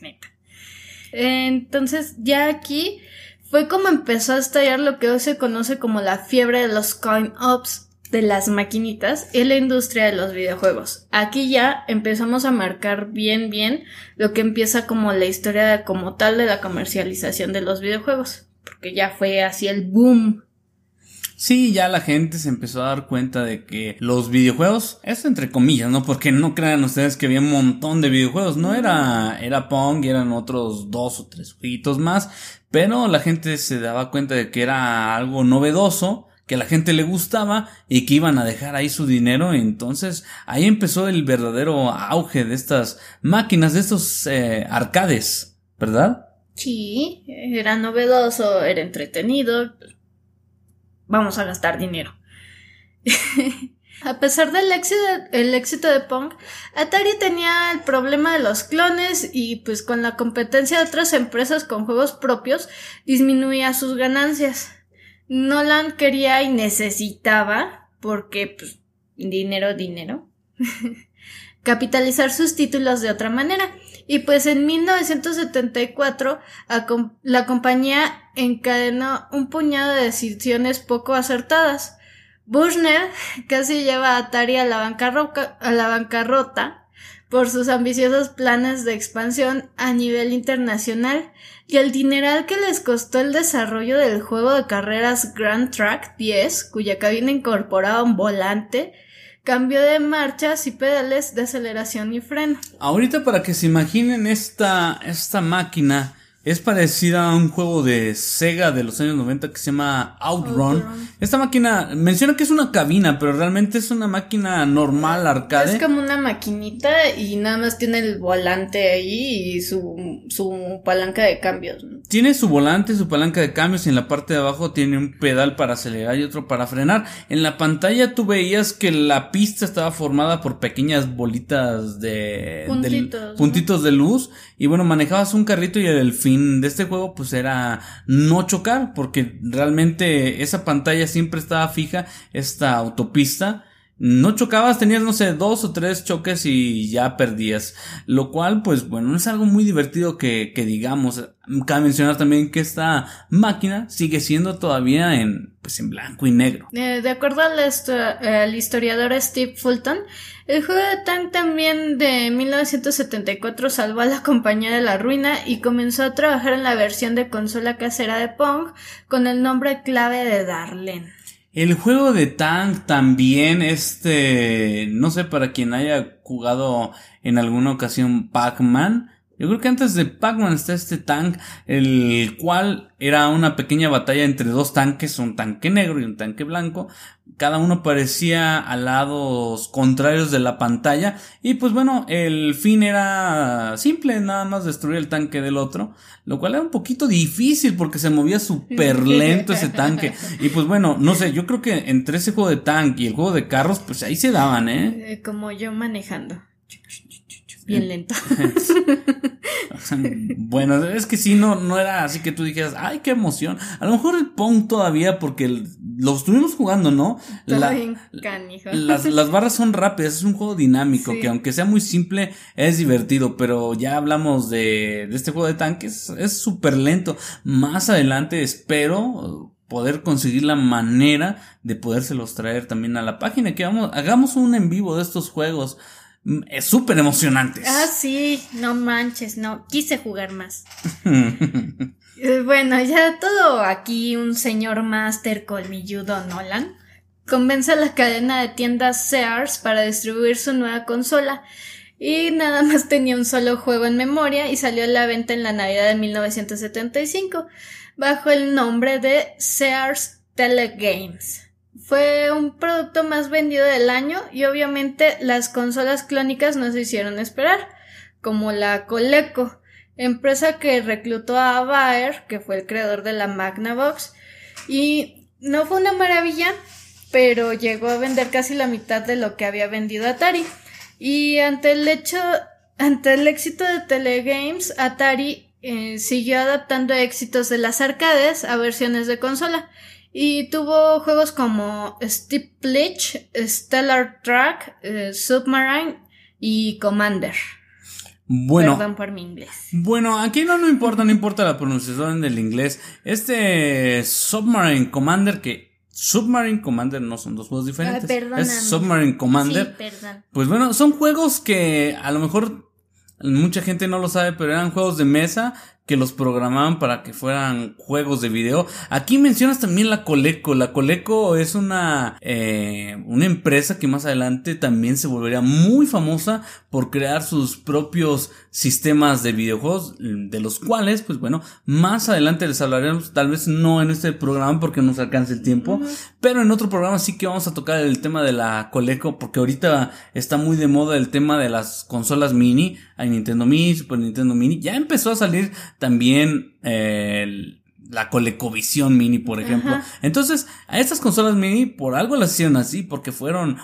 neta. Entonces ya aquí fue como empezó a estallar lo que hoy se conoce como la fiebre de los coin-ops de las maquinitas en la industria de los videojuegos. Aquí ya empezamos a marcar bien bien lo que empieza como la historia como tal de la comercialización de los videojuegos, porque ya fue así el boom. Sí, ya la gente se empezó a dar cuenta de que los videojuegos, eso entre comillas, ¿no? Porque no crean ustedes que había un montón de videojuegos, no era, era Pong y eran otros dos o tres jueguitos más, pero la gente se daba cuenta de que era algo novedoso que la gente le gustaba y que iban a dejar ahí su dinero. Entonces ahí empezó el verdadero auge de estas máquinas, de estos eh, arcades, ¿verdad? Sí, era novedoso, era entretenido. Vamos a gastar dinero. A pesar del éxito, el éxito de Pong, Atari tenía el problema de los clones y pues con la competencia de otras empresas con juegos propios disminuía sus ganancias. Nolan quería y necesitaba, porque pues, dinero, dinero, capitalizar sus títulos de otra manera. Y pues en 1974 la compañía encadenó un puñado de decisiones poco acertadas. Bushner casi lleva a Atari a la, a la bancarrota por sus ambiciosos planes de expansión a nivel internacional y el dineral que les costó el desarrollo del juego de carreras Grand Track 10, cuya cabina incorporaba un volante, cambio de marchas y pedales de aceleración y freno. Ahorita para que se imaginen esta, esta máquina es parecida a un juego de Sega de los años 90 que se llama Outrun. Esta máquina menciona que es una cabina, pero realmente es una máquina normal, arcade. Es como una maquinita y nada más tiene el volante ahí y su, su palanca de cambios. Tiene su volante, su palanca de cambios y en la parte de abajo tiene un pedal para acelerar y otro para frenar. En la pantalla tú veías que la pista estaba formada por pequeñas bolitas de puntitos, puntitos de luz y bueno, manejabas un carrito y el fin de este juego pues era no chocar porque realmente esa pantalla siempre estaba fija, esta autopista. No chocabas, tenías, no sé, dos o tres choques y ya perdías. Lo cual, pues bueno, es algo muy divertido que, que digamos. Cabe mencionar también que esta máquina sigue siendo todavía en, pues en blanco y negro. Eh, de acuerdo al, historiador Steve Fulton, el juego de Tank también de 1974 salvó a la compañía de la ruina y comenzó a trabajar en la versión de consola casera de Pong con el nombre clave de Darlene. El juego de Tank también, este, no sé para quien haya jugado en alguna ocasión Pac-Man, yo creo que antes de Pac-Man está este tank, el cual era una pequeña batalla entre dos tanques, un tanque negro y un tanque blanco. Cada uno parecía a lados contrarios de la pantalla. Y pues bueno, el fin era simple, nada más destruir el tanque del otro. Lo cual era un poquito difícil porque se movía súper lento ese tanque. Y pues bueno, no sé, yo creo que entre ese juego de tanque y el juego de carros, pues ahí se daban, ¿eh? eh como yo manejando bien lento. bueno, es que sí, no, no era así que tú dijeras, ay, qué emoción. A lo mejor el Pong todavía, porque lo estuvimos jugando, ¿no? las, las, barras son rápidas, es un juego dinámico, que aunque sea muy simple, es divertido, pero ya hablamos de, de este juego de tanques, es súper lento. Más adelante espero poder conseguir la manera de podérselos traer también a la página, que vamos, hagamos un en vivo de estos juegos súper emocionante. Ah, sí, no manches, no, quise jugar más. Eh, bueno, ya todo aquí, un señor máster colmilludo Nolan convence a la cadena de tiendas Sears para distribuir su nueva consola y nada más tenía un solo juego en memoria y salió a la venta en la Navidad de 1975 bajo el nombre de Sears Telegames. Fue un producto más vendido del año y obviamente las consolas clónicas no se hicieron esperar, como la Coleco, empresa que reclutó a Bayer, que fue el creador de la Magnavox, y no fue una maravilla, pero llegó a vender casi la mitad de lo que había vendido Atari. Y ante el hecho, ante el éxito de Telegames, Atari eh, siguió adaptando éxitos de las arcades a versiones de consola y tuvo juegos como Steep Bleach, Stellar Track, eh, Submarine y Commander. Bueno, Perdón por mi inglés. Bueno, aquí no, no importa, no importa la pronunciación del inglés. Este Submarine Commander que Submarine Commander no son dos juegos diferentes. es Submarine Commander. Pues bueno, son juegos que a lo mejor mucha gente no lo sabe, pero eran juegos de mesa que los programaban para que fueran juegos de video. Aquí mencionas también la Coleco. La Coleco es una, eh, una empresa que más adelante también se volvería muy famosa por crear sus propios sistemas de videojuegos, de los cuales, pues bueno, más adelante les hablaremos, tal vez no en este programa porque no nos alcance el tiempo, pero en otro programa sí que vamos a tocar el tema de la Coleco porque ahorita está muy de moda el tema de las consolas mini, hay Nintendo Mini, Super Nintendo Mini, ya empezó a salir también eh, la Colecovisión Mini, por ejemplo. Entonces, a estas consolas mini por algo las hicieron así, porque fueron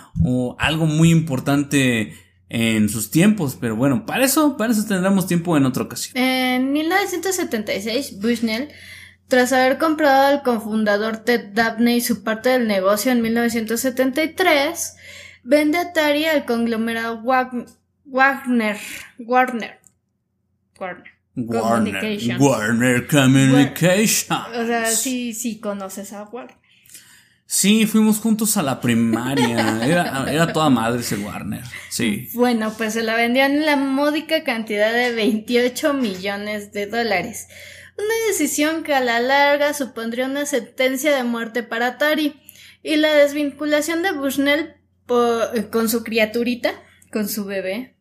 algo muy importante en sus tiempos, pero bueno, para eso, para eso tendremos tiempo en otra ocasión. En 1976, Bushnell, tras haber comprado al cofundador Ted Dabney su parte del negocio en 1973, vende Atari al conglomerado Wagner, Warner, Warner, Warner, Warner Communication. O sea, sí, sí conoces a Warner. Sí, fuimos juntos a la primaria. Era, era toda madre ese Warner. Sí. Bueno, pues se la vendían en la módica cantidad de 28 millones de dólares. Una decisión que a la larga supondría una sentencia de muerte para Atari y la desvinculación de Bushnell con su criaturita, con su bebé.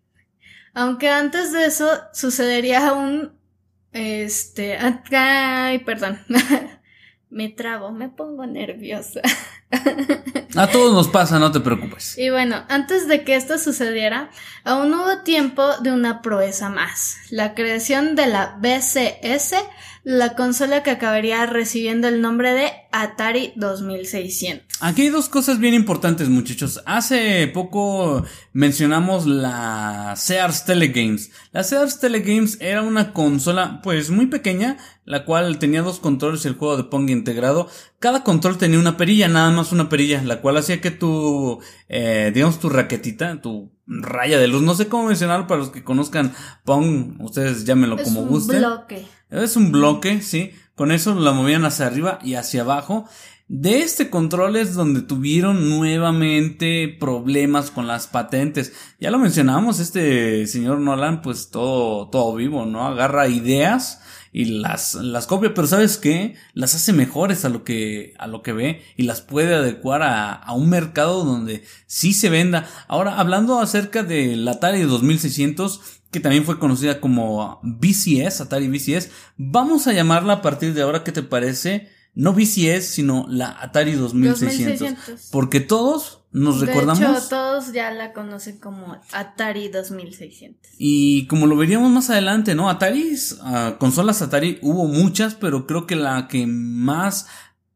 Aunque antes de eso sucedería un Este, ay, perdón. me trabo, me pongo nerviosa. A todos nos pasa, no te preocupes. Y bueno, antes de que esto sucediera, aún hubo tiempo de una proeza más, la creación de la BCS, la consola que acabaría recibiendo el nombre de Atari 2600. Aquí hay dos cosas bien importantes, muchachos. Hace poco mencionamos la Sears Telegames. La Sears Telegames era una consola, pues muy pequeña, la cual tenía dos controles y el juego de Pong integrado. Cada control tenía una perilla, nada más una perilla, la cual hacía que tu, eh, digamos, tu raquetita, tu raya de luz, no sé cómo mencionarlo para los que conozcan Pong, ustedes llámenlo como gusten. Un bloque. Es un bloque, sí. Con eso la movían hacia arriba y hacia abajo. De este control es donde tuvieron nuevamente problemas con las patentes. Ya lo mencionamos, este señor Nolan, pues todo, todo vivo, ¿no? Agarra ideas y las, las copia, pero ¿sabes qué? Las hace mejores a lo que, a lo que ve y las puede adecuar a, a un mercado donde sí se venda. Ahora, hablando acerca del Atari 2600, que también fue conocida como BCS, Atari BCS, vamos a llamarla a partir de ahora, ¿qué te parece? No BCS, sino la Atari 2600. 2600. Porque todos nos de recordamos. Hecho, todos ya la conocen como Atari 2600. Y como lo veríamos más adelante, ¿no? Atari, uh, consolas Atari hubo muchas, pero creo que la que más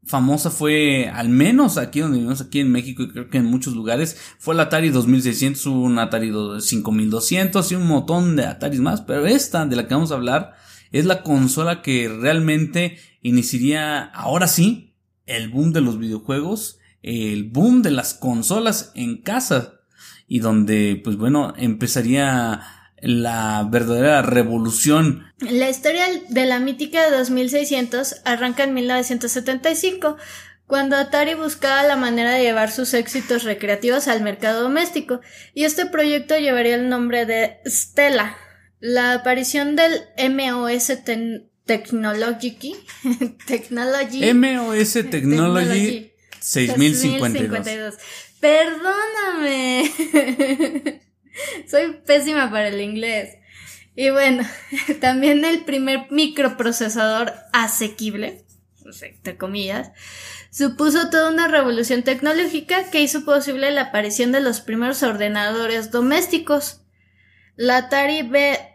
famosa fue, al menos aquí donde vivimos, aquí en México y creo que en muchos lugares, fue el Atari 2600, un Atari 5200 y un montón de Ataris más, pero esta de la que vamos a hablar es la consola que realmente iniciaría, ahora sí, el boom de los videojuegos, el boom de las consolas en casa y donde, pues bueno, empezaría la verdadera revolución. La historia de la mítica de 2600 arranca en 1975, cuando Atari buscaba la manera de llevar sus éxitos recreativos al mercado doméstico, y este proyecto llevaría el nombre de Stella. La aparición del MOS Technology, Technology, MOS Technology 6052. Perdóname. Soy pésima para el inglés. Y bueno, también el primer microprocesador asequible, entre comillas, supuso toda una revolución tecnológica que hizo posible la aparición de los primeros ordenadores domésticos. La Atari B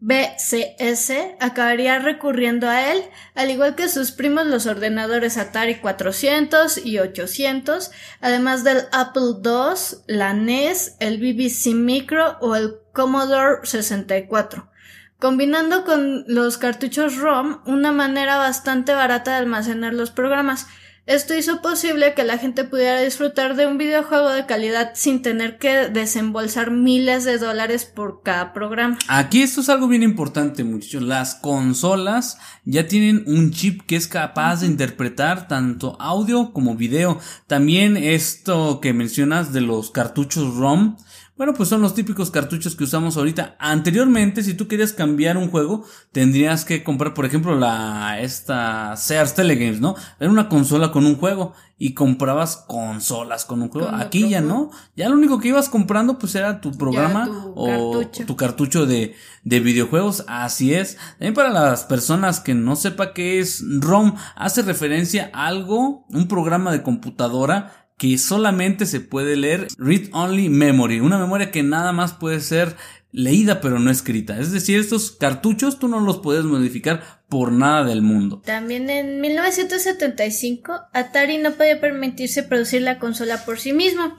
BCS acabaría recurriendo a él, al igual que sus primos los ordenadores Atari 400 y 800, además del Apple II, la NES, el BBC Micro o el Commodore 64, combinando con los cartuchos ROM una manera bastante barata de almacenar los programas, esto hizo posible que la gente pudiera disfrutar de un videojuego de calidad sin tener que desembolsar miles de dólares por cada programa. Aquí esto es algo bien importante, muchachos. Las consolas ya tienen un chip que es capaz de interpretar tanto audio como video. También esto que mencionas de los cartuchos ROM bueno, pues son los típicos cartuchos que usamos ahorita. Anteriormente, si tú querías cambiar un juego, tendrías que comprar, por ejemplo, la, esta Sears Telegames, ¿no? Era una consola con un juego y comprabas consolas con un juego. Aquí ya no. Ya lo único que ibas comprando, pues era tu programa o cartucho. tu cartucho de, de videojuegos. Así es. También para las personas que no sepa qué es ROM, hace referencia a algo, un programa de computadora que solamente se puede leer read only memory, una memoria que nada más puede ser leída pero no escrita. Es decir, estos cartuchos tú no los puedes modificar por nada del mundo. También en 1975 Atari no podía permitirse producir la consola por sí mismo.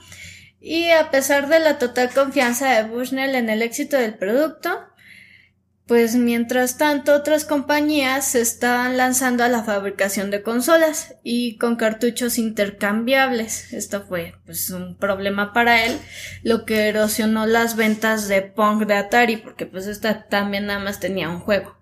Y a pesar de la total confianza de Bushnell en el éxito del producto, pues mientras tanto otras compañías se estaban lanzando a la fabricación de consolas y con cartuchos intercambiables. Esto fue pues un problema para él, lo que erosionó las ventas de Pong de Atari, porque pues esta también nada más tenía un juego.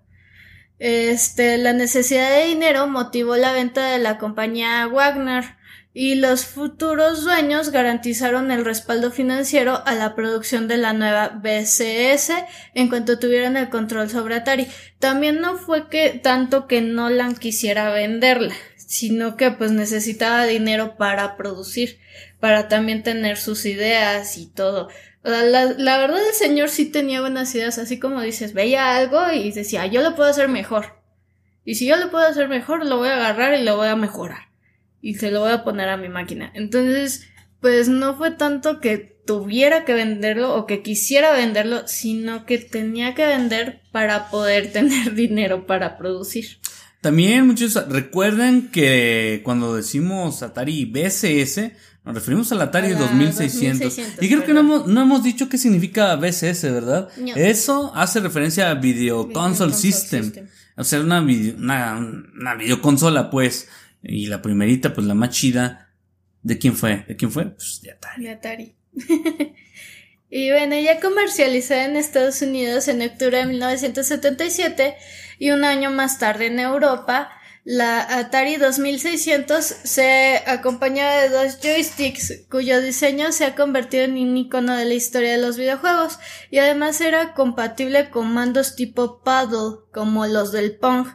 Este, la necesidad de dinero motivó la venta de la compañía Wagner, y los futuros dueños garantizaron el respaldo financiero a la producción de la nueva BCS en cuanto tuvieran el control sobre Atari. También no fue que tanto que Nolan quisiera venderla, sino que pues necesitaba dinero para producir, para también tener sus ideas y todo. La, la, verdad el señor sí tenía buenas ideas, así como dices, veía algo y decía, yo lo puedo hacer mejor. Y si yo lo puedo hacer mejor, lo voy a agarrar y lo voy a mejorar. Y se lo voy a poner a mi máquina. Entonces, pues no fue tanto que tuviera que venderlo o que quisiera venderlo, sino que tenía que vender para poder tener dinero para producir. También muchos recuerden que cuando decimos Atari BCS, nos referimos al Atari 2600. Y creo que no hemos, no hemos, dicho qué significa BCS, ¿verdad? Eso hace referencia a Video, Console, System. O sea, una, una, una videoconsola, pues. Y la primerita, pues la más chida. ¿De quién fue? ¿De quién fue? Pues de Atari. De Atari. y bueno, ya comercializada en Estados Unidos en octubre de 1977 y un año más tarde en Europa, la Atari 2600 se acompañaba de dos joysticks cuyo diseño se ha convertido en un icono de la historia de los videojuegos y además era compatible con mandos tipo paddle como los del Pong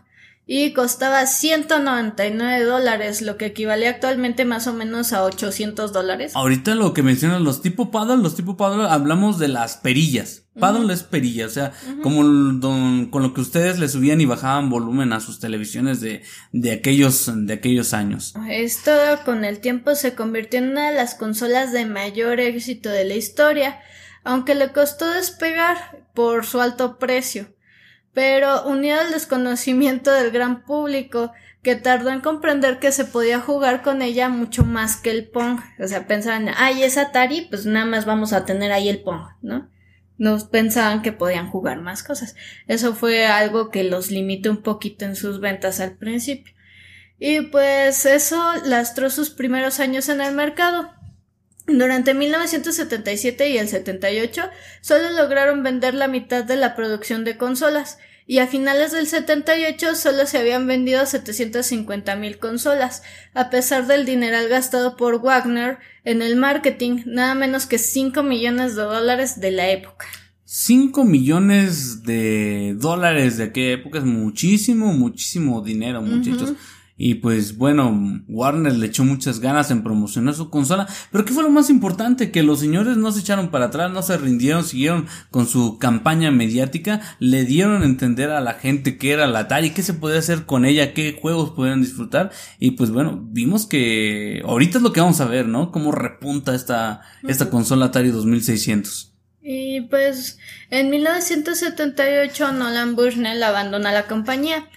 y costaba 199 dólares, lo que equivale actualmente más o menos a 800 dólares. Ahorita lo que mencionan los tipo paddle, los tipo paddle hablamos de las perillas. Paddle es perilla, o sea, como con lo que ustedes le subían y bajaban volumen a sus televisiones de, de aquellos, de aquellos años. Esto con el tiempo se convirtió en una de las consolas de mayor éxito de la historia, aunque le costó despegar por su alto precio pero unido al desconocimiento del gran público, que tardó en comprender que se podía jugar con ella mucho más que el Pong. O sea, pensaban, ay, es Atari, pues nada más vamos a tener ahí el Pong, ¿no? No pensaban que podían jugar más cosas. Eso fue algo que los limitó un poquito en sus ventas al principio. Y pues eso lastró sus primeros años en el mercado. Durante 1977 y el 78 solo lograron vender la mitad de la producción de consolas y a finales del 78 solo se habían vendido 750 mil consolas, a pesar del dineral gastado por Wagner en el marketing, nada menos que 5 millones de dólares de la época. 5 millones de dólares de aquella época es muchísimo, muchísimo dinero, muchachos. Y pues bueno, Warner le echó muchas ganas en promocionar su consola. Pero ¿qué fue lo más importante? Que los señores no se echaron para atrás, no se rindieron, siguieron con su campaña mediática, le dieron a entender a la gente qué era la Atari, qué se podía hacer con ella, qué juegos podían disfrutar. Y pues bueno, vimos que ahorita es lo que vamos a ver, ¿no? Cómo repunta esta, esta consola Atari 2600. Y pues en 1978 Nolan Bushnell abandona la compañía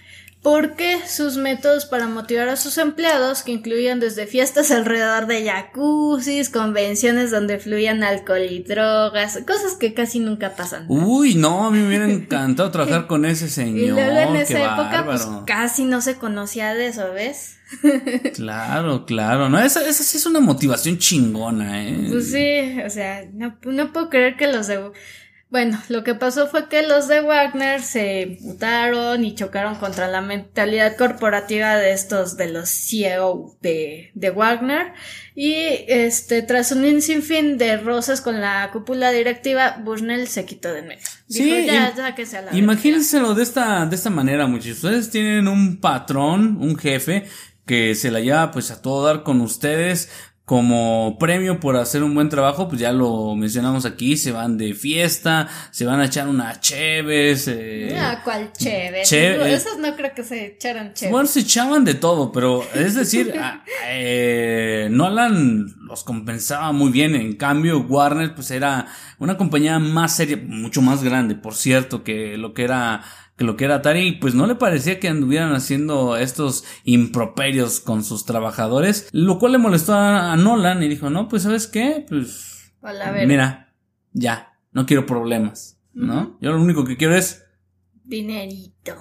porque sus métodos para motivar a sus empleados, que incluían desde fiestas alrededor de jacuzzis, convenciones donde fluían alcohol y drogas, cosas que casi nunca pasan. Uy, no, a mí me hubiera encantado trabajar con ese señor. Y luego en esa época, pues casi no se conocía de eso, ¿ves? claro, claro, no, esa, esa sí es una motivación chingona, ¿eh? Pues sí, o sea, no, no puedo creer que los de bueno, lo que pasó fue que los de Wagner se mutaron y chocaron contra la mentalidad corporativa de estos, de los CEO de, de Wagner. Y este, tras un sinfín de rosas con la cúpula directiva, Bushnell se quitó de medio. sí, ya, ya que sea la imagínenselo de esta, de esta manera, muchachos. Ustedes tienen un patrón, un jefe, que se la lleva pues a todo dar con ustedes, como premio por hacer un buen trabajo, pues ya lo mencionamos aquí, se van de fiesta, se van a echar una cheves. Eh, ah, ¿cuál cheves? Esos no creo que se echaran cheves. Bueno, se echaban de todo, pero es decir, eh, Nolan los compensaba muy bien, en cambio Warner pues era una compañía más seria, mucho más grande, por cierto, que lo que era que lo que era Atari, pues no le parecía que anduvieran haciendo estos improperios con sus trabajadores, lo cual le molestó a, Nolan y dijo, no, pues sabes qué, pues mira, ya, no quiero problemas, ¿no? Yo lo único que quiero es dinerito.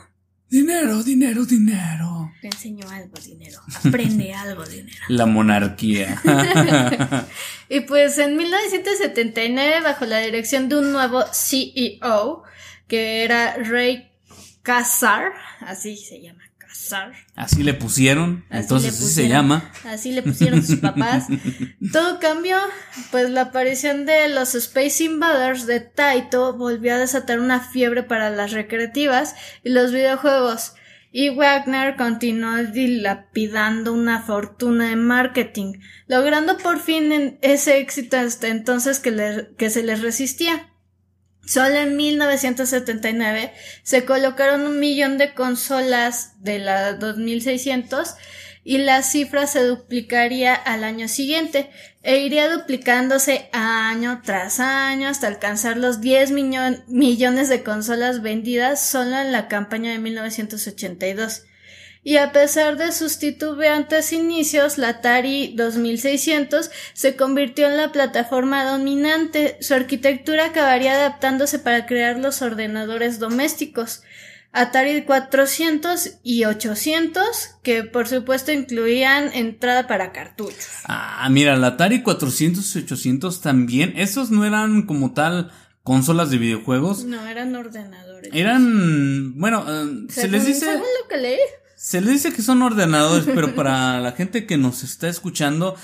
Dinero, dinero, dinero. Te enseño algo, dinero. Aprende algo, dinero. La monarquía. y pues en 1979, bajo la dirección de un nuevo CEO, que era Ray Casar, así se llama, Casar. Así le pusieron, entonces así se llama. Así le pusieron sus papás. Todo cambió, pues la aparición de los Space Invaders de Taito volvió a desatar una fiebre para las recreativas y los videojuegos. y Wagner continuó dilapidando una fortuna en marketing, logrando por fin ese éxito hasta entonces que, que se les resistía. Solo en 1979 se colocaron un millón de consolas de la 2600 y la cifra se duplicaría al año siguiente e iría duplicándose año tras año hasta alcanzar los 10 millones de consolas vendidas solo en la campaña de 1982. Y a pesar de sus titubeantes inicios, la Atari 2600 se convirtió en la plataforma dominante. Su arquitectura acabaría adaptándose para crear los ordenadores domésticos. Atari 400 y 800, que por supuesto incluían entrada para cartuchos. Ah, mira, la Atari 400 y 800 también, esos no eran como tal consolas de videojuegos. No, eran ordenadores. Eran, bueno, eh, se les dice... lo que leí? Se les dice que son ordenadores, pero para la gente que nos está escuchando,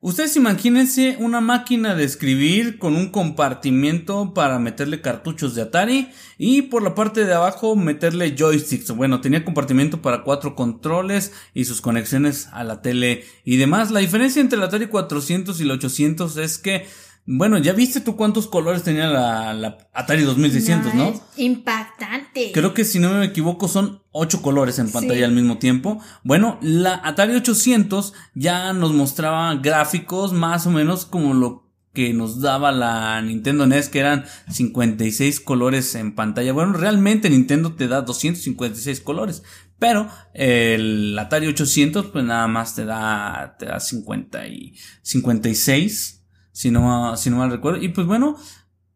Ustedes imagínense una máquina de escribir con un compartimiento para meterle cartuchos de Atari y por la parte de abajo meterle joysticks. Bueno, tenía compartimento para cuatro controles y sus conexiones a la tele y demás. La diferencia entre el Atari 400 y el 800 es que bueno, ya viste tú cuántos colores tenía la, Atari 2600, ¿no? ¿no? impactante. Creo que si no me equivoco son ocho colores en pantalla al mismo tiempo. Bueno, la Atari 800 ya nos mostraba gráficos más o menos como lo que nos daba la Nintendo NES, que eran 56 colores en pantalla. Bueno, realmente Nintendo te da 256 colores, pero el Atari 800 pues nada más te da, te da 50 y 56 si no, si no mal recuerdo. Y pues bueno,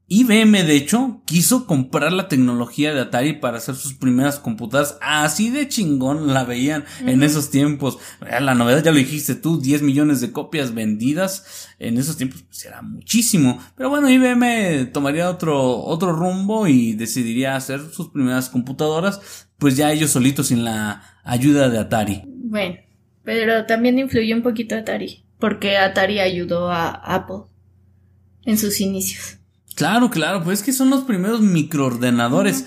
IBM de hecho quiso comprar la tecnología de Atari para hacer sus primeras computadoras. Así de chingón la veían en esos tiempos. La novedad ya lo dijiste tú, 10 millones de copias vendidas. En esos tiempos pues era muchísimo. Pero bueno, IBM tomaría otro, otro rumbo y decidiría hacer sus primeras computadoras. Pues ya ellos solitos sin la ayuda de Atari. Bueno, pero también influyó un poquito Atari. Porque Atari ayudó a Apple en sus inicios. Claro, claro, pues es que son los primeros microordenadores.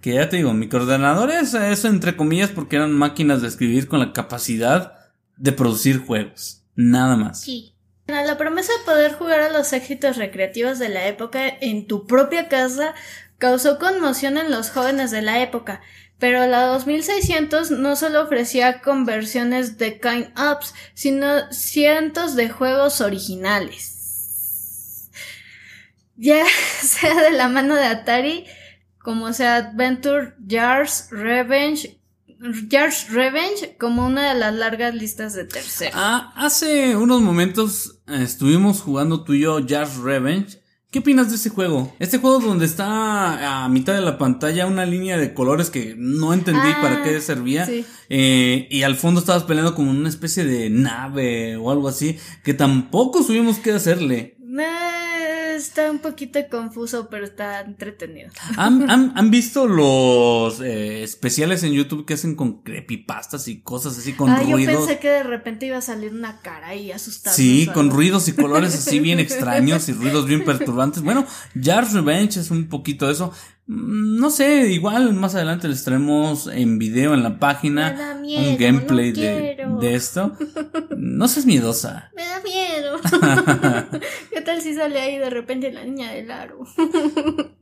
Que ya te digo, microordenadores, eso entre comillas, porque eran máquinas de escribir con la capacidad de producir juegos. Nada más. Sí. La promesa de poder jugar a los éxitos recreativos de la época en tu propia casa causó conmoción en los jóvenes de la época, pero la 2600 no solo ofrecía conversiones de Kind Ups, sino cientos de juegos originales ya sea de la mano de Atari, como sea Adventure, Jars, Revenge, Jars Revenge, como una de las largas listas de tercero. Ah, hace unos momentos eh, estuvimos jugando tú y yo Jars Revenge. ¿Qué opinas de ese juego? Este juego donde está a mitad de la pantalla una línea de colores que no entendí para qué ah, servía. Eh, y al fondo estabas peleando como una especie de nave o algo así que tampoco supimos qué hacerle está un poquito confuso, pero está entretenido. ¿Han, visto los eh, especiales en YouTube que hacen con creepypastas y cosas así con ah, ruidos? Yo pensé que de repente iba a salir una cara y asustada. Sí, con ruidos y colores así bien extraños y ruidos bien perturbantes. Bueno, Jar's Revenge es un poquito eso. Mm, no sé, igual más adelante les traemos en video en la página un gameplay de, de, esto. No seas miedosa. Me da miedo. ¿Qué tal si sale ahí de repente la niña del aro?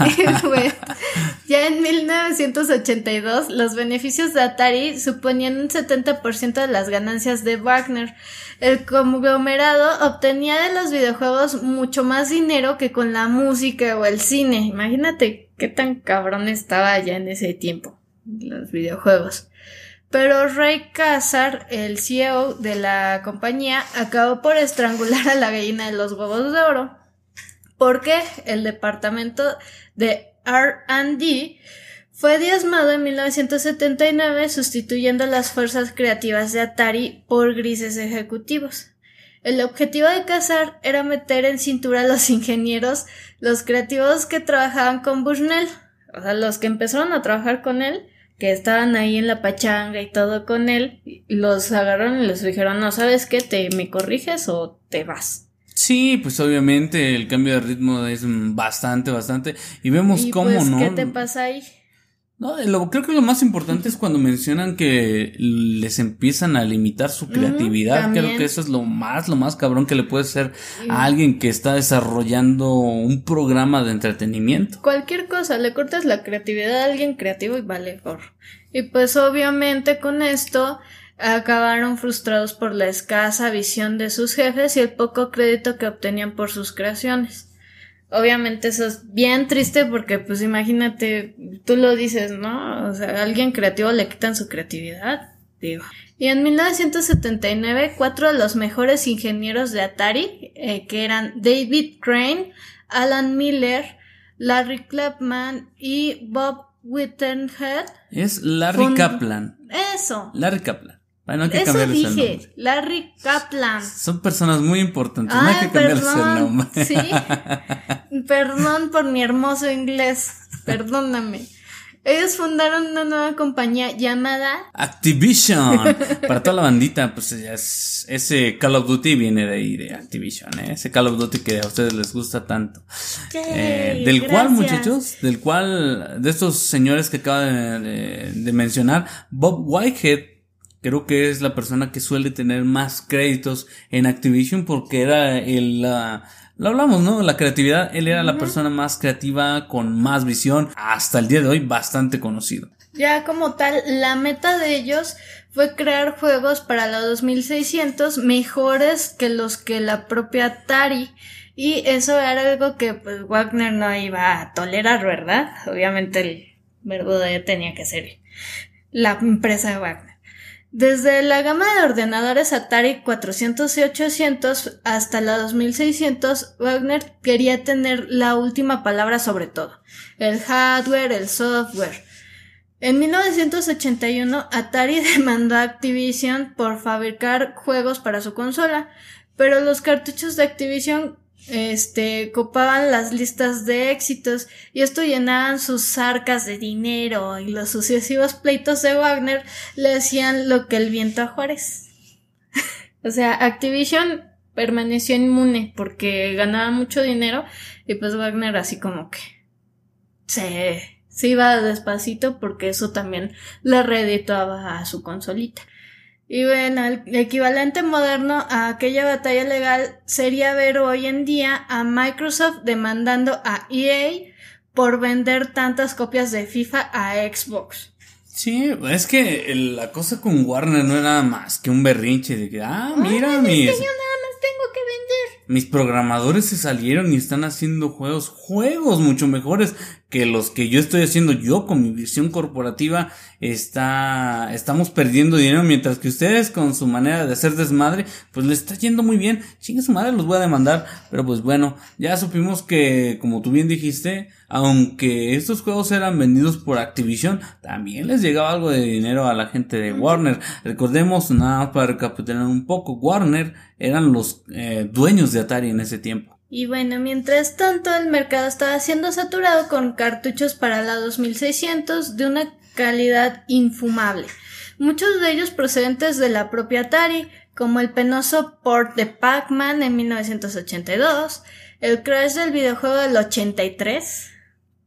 ya en 1982 los beneficios de Atari suponían un 70% de las ganancias de Wagner. El conglomerado obtenía de los videojuegos mucho más dinero que con la música o el cine. Imagínate qué tan cabrón estaba ya en ese tiempo los videojuegos. Pero Ray Kazar, el CEO de la compañía, acabó por estrangular a la gallina de los huevos de oro porque el departamento de RD fue diezmado en 1979 sustituyendo las fuerzas creativas de Atari por grises ejecutivos. El objetivo de Cazar era meter en cintura a los ingenieros, los creativos que trabajaban con Bushnell, o sea, los que empezaron a trabajar con él, que estaban ahí en la pachanga y todo con él, los agarraron y les dijeron, no, ¿sabes qué? ¿Te me corriges o te vas? Sí, pues obviamente el cambio de ritmo es bastante, bastante. Y vemos cómo, pues, ¿no? ¿Qué te pasa ahí? No, lo, creo que lo más importante es cuando mencionan que les empiezan a limitar su creatividad. creo que eso es lo más, lo más cabrón que le puede ser a alguien que está desarrollando un programa de entretenimiento. Cualquier cosa, le cortas la creatividad a alguien creativo y vale por. Y pues obviamente con esto acabaron frustrados por la escasa visión de sus jefes y el poco crédito que obtenían por sus creaciones. Obviamente eso es bien triste porque pues imagínate, tú lo dices, ¿no? O sea, a alguien creativo le quitan su creatividad, digo. Y en 1979, cuatro de los mejores ingenieros de Atari, eh, que eran David Crane, Alan Miller, Larry Clapman y Bob Whittenhead. Es Larry Kaplan. Eso. Larry Kaplan. Bueno, hay que Eso dije, Larry Kaplan. Son personas muy importantes, no hay que cambiarles el nombre. Sí. Perdón por mi hermoso inglés, perdóname. Ellos fundaron una nueva compañía llamada Activision. Para toda la bandita, pues ese Call of Duty viene de ahí, de Activision, ¿eh? ese Call of Duty que a ustedes les gusta tanto. Eh, del cual, muchachos, del cual, de estos señores que acaba de, de mencionar, Bob Whitehead creo que es la persona que suele tener más créditos en Activision porque era el... lo hablamos, ¿no? La creatividad, él era la persona más creativa, con más visión, hasta el día de hoy bastante conocido. Ya como tal, la meta de ellos fue crear juegos para la 2600 mejores que los que la propia Atari. Y eso era algo que pues Wagner no iba a tolerar, ¿verdad? Obviamente el verbo de tenía que ser la empresa de Wagner. Desde la gama de ordenadores Atari 400 y 800 hasta la 2600, Wagner quería tener la última palabra sobre todo, el hardware, el software. En 1981, Atari demandó a Activision por fabricar juegos para su consola, pero los cartuchos de Activision este, copaban las listas de éxitos y esto llenaban sus arcas de dinero y los sucesivos pleitos de Wagner le hacían lo que el viento a Juárez. o sea, Activision permaneció inmune porque ganaba mucho dinero y pues Wagner así como que se, se iba despacito porque eso también le reeditaba a su consolita. Y bueno, el equivalente moderno a aquella batalla legal sería ver hoy en día a Microsoft demandando a EA por vender tantas copias de FIFA a Xbox. Sí, es que la cosa con Warner no era más que un berrinche de que, ah, mira, mis, nada más tengo que vender. Mis programadores se salieron y están haciendo juegos, juegos mucho mejores que los que yo estoy haciendo yo con mi visión corporativa está estamos perdiendo dinero mientras que ustedes con su manera de hacer desmadre pues les está yendo muy bien. Chingue su madre los voy a demandar. Pero pues bueno ya supimos que como tú bien dijiste aunque estos juegos eran vendidos por Activision también les llegaba algo de dinero a la gente de Warner. Recordemos nada más para recapitular un poco Warner eran los eh, dueños de Atari en ese tiempo y bueno, mientras tanto el mercado estaba siendo saturado con cartuchos para la 2600 de una calidad infumable, muchos de ellos procedentes de la propia Atari, como el penoso port de Pac-Man en 1982, el crash del videojuego del 83,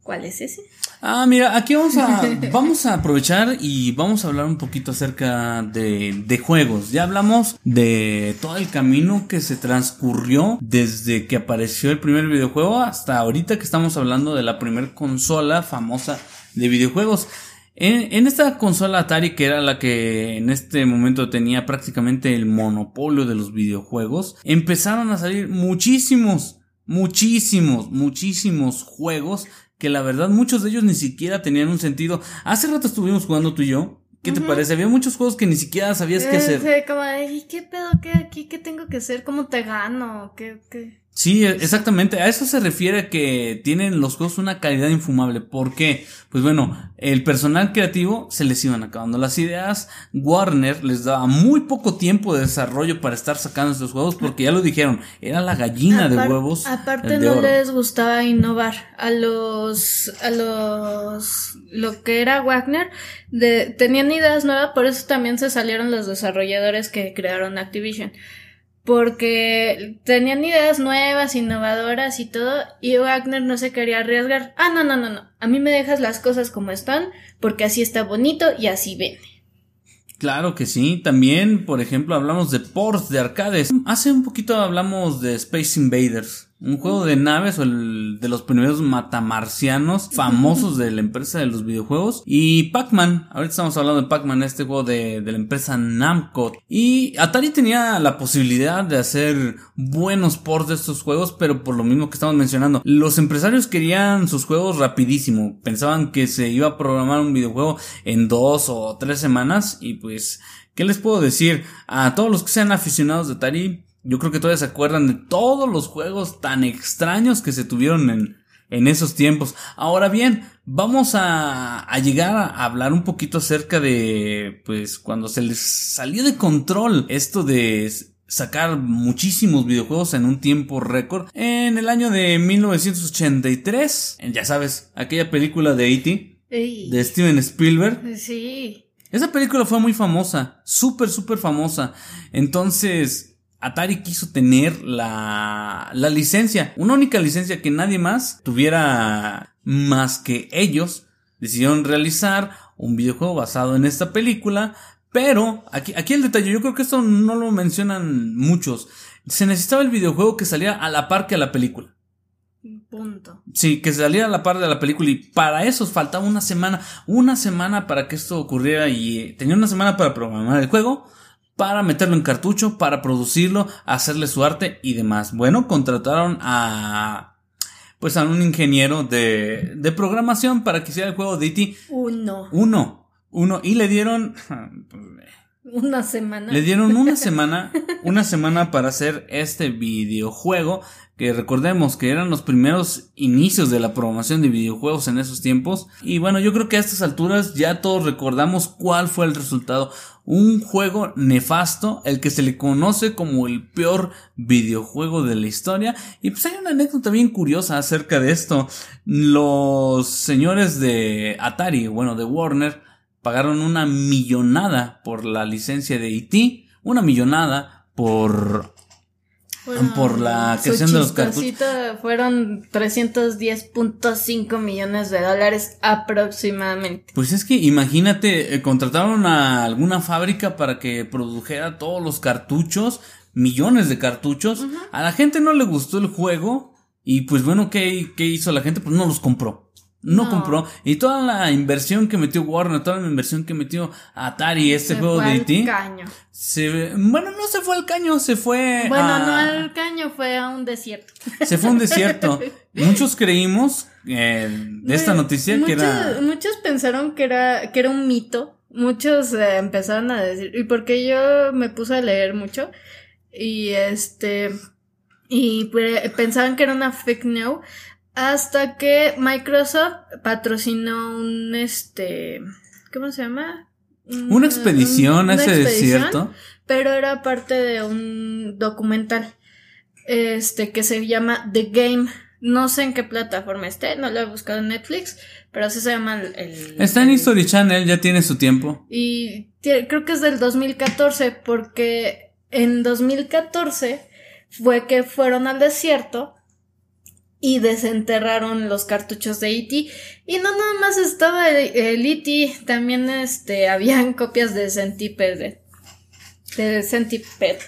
¿cuál es ese? Ah, mira, aquí vamos a, vamos a aprovechar y vamos a hablar un poquito acerca de, de juegos. Ya hablamos de todo el camino que se transcurrió desde que apareció el primer videojuego hasta ahorita que estamos hablando de la primera consola famosa de videojuegos. En, en, esta consola Atari, que era la que en este momento tenía prácticamente el monopolio de los videojuegos, empezaron a salir muchísimos, muchísimos, muchísimos juegos que la verdad muchos de ellos ni siquiera tenían un sentido. Hace rato estuvimos jugando tú y yo. ¿Qué te parece? Había muchos juegos que ni siquiera sabías qué hacer. Sí, como, ¿qué pedo? ¿Qué aquí? ¿Qué tengo que hacer? ¿Cómo te gano? ¿Qué, qué? Sí, e, exactamente. A eso se refiere que tienen los juegos una calidad infumable. ¿Por qué? Pues bueno, el personal creativo se les iban acabando las ideas. Warner les daba muy poco tiempo de desarrollo para estar sacando estos juegos porque ya lo dijeron, era la gallina de huevos. Aparte no les gustaba innovar. A los, a los, lo que era Wagner, de, tenían ideas nuevas, por eso también se salieron los desarrolladores que crearon Activision. Porque tenían ideas nuevas, innovadoras y todo, y Wagner no se quería arriesgar. Ah, no, no, no, no. A mí me dejas las cosas como están, porque así está bonito y así vende. Claro que sí. También, por ejemplo, hablamos de ports de arcades. Hace un poquito hablamos de Space Invaders. Un juego de naves o el de los primeros matamarcianos famosos de la empresa de los videojuegos. Y Pac-Man, ahorita estamos hablando de Pac-Man, este juego de, de, la empresa Namco. Y Atari tenía la posibilidad de hacer buenos ports de estos juegos, pero por lo mismo que estamos mencionando, los empresarios querían sus juegos rapidísimo. Pensaban que se iba a programar un videojuego en dos o tres semanas. Y pues, ¿qué les puedo decir? A todos los que sean aficionados de Atari, yo creo que todavía se acuerdan de todos los juegos tan extraños que se tuvieron en, en esos tiempos. Ahora bien, vamos a, a, llegar a hablar un poquito acerca de, pues, cuando se les salió de control esto de sacar muchísimos videojuegos en un tiempo récord. En el año de 1983, ya sabes, aquella película de E.T. de Steven Spielberg. Sí. Esa película fue muy famosa, súper, súper famosa. Entonces, Atari quiso tener la, la licencia, una única licencia que nadie más tuviera más que ellos. Decidieron realizar un videojuego basado en esta película, pero aquí, aquí el detalle, yo creo que esto no lo mencionan muchos. Se necesitaba el videojuego que saliera a la par que a la película. Punto. Sí, que saliera a la par de la película y para eso faltaba una semana, una semana para que esto ocurriera y eh, tenía una semana para programar el juego, para meterlo en cartucho, para producirlo, hacerle su arte y demás. Bueno, contrataron a pues a un ingeniero de, de programación para que hiciera el juego de E.T. Uno. Uno. Uno. Y le dieron... Una semana. Le dieron una semana, una semana para hacer este videojuego, que recordemos que eran los primeros inicios de la programación de videojuegos en esos tiempos. Y bueno, yo creo que a estas alturas ya todos recordamos cuál fue el resultado. Un juego nefasto, el que se le conoce como el peor videojuego de la historia. Y pues hay una anécdota bien curiosa acerca de esto. Los señores de Atari, bueno, de Warner, pagaron una millonada por la licencia de IT, una millonada por por la creación de los cartuchos. Fueron 310.5 millones de dólares aproximadamente. Pues es que imagínate, eh, contrataron a alguna fábrica para que produjera todos los cartuchos, millones de cartuchos. A la gente no le gustó el juego y pues bueno, ¿qué, ¿qué hizo la gente? Pues no los compró no, compró. Y toda la inversión que metió Warner, toda la inversión que metió Atari, este juego de E.T. Se, bueno, no se fue al caño, se fue. Bueno, no al caño, fue a un desierto. Se fue a un desierto. muchos creímos eh, de esta noticia que era. Muchos pensaron que era, que era un mito. Muchos eh, empezaron a decir. Y porque yo me puse a leer mucho. Y este. Y pensaban que era una fake news hasta que Microsoft patrocinó un este. ¿Cómo se llama? Una expedición a ese desierto. Pero era parte de un documental. Este que se llama The Game. No sé en qué plataforma esté, no lo he buscado en Netflix, pero así se llama el... Está en History Channel, ya tiene su tiempo. Y creo que es del 2014, porque en 2014 fue que fueron al desierto y desenterraron los cartuchos de E.T. Y no nada más estaba el E.T., también este, habían copias de Centipede. De Centipede.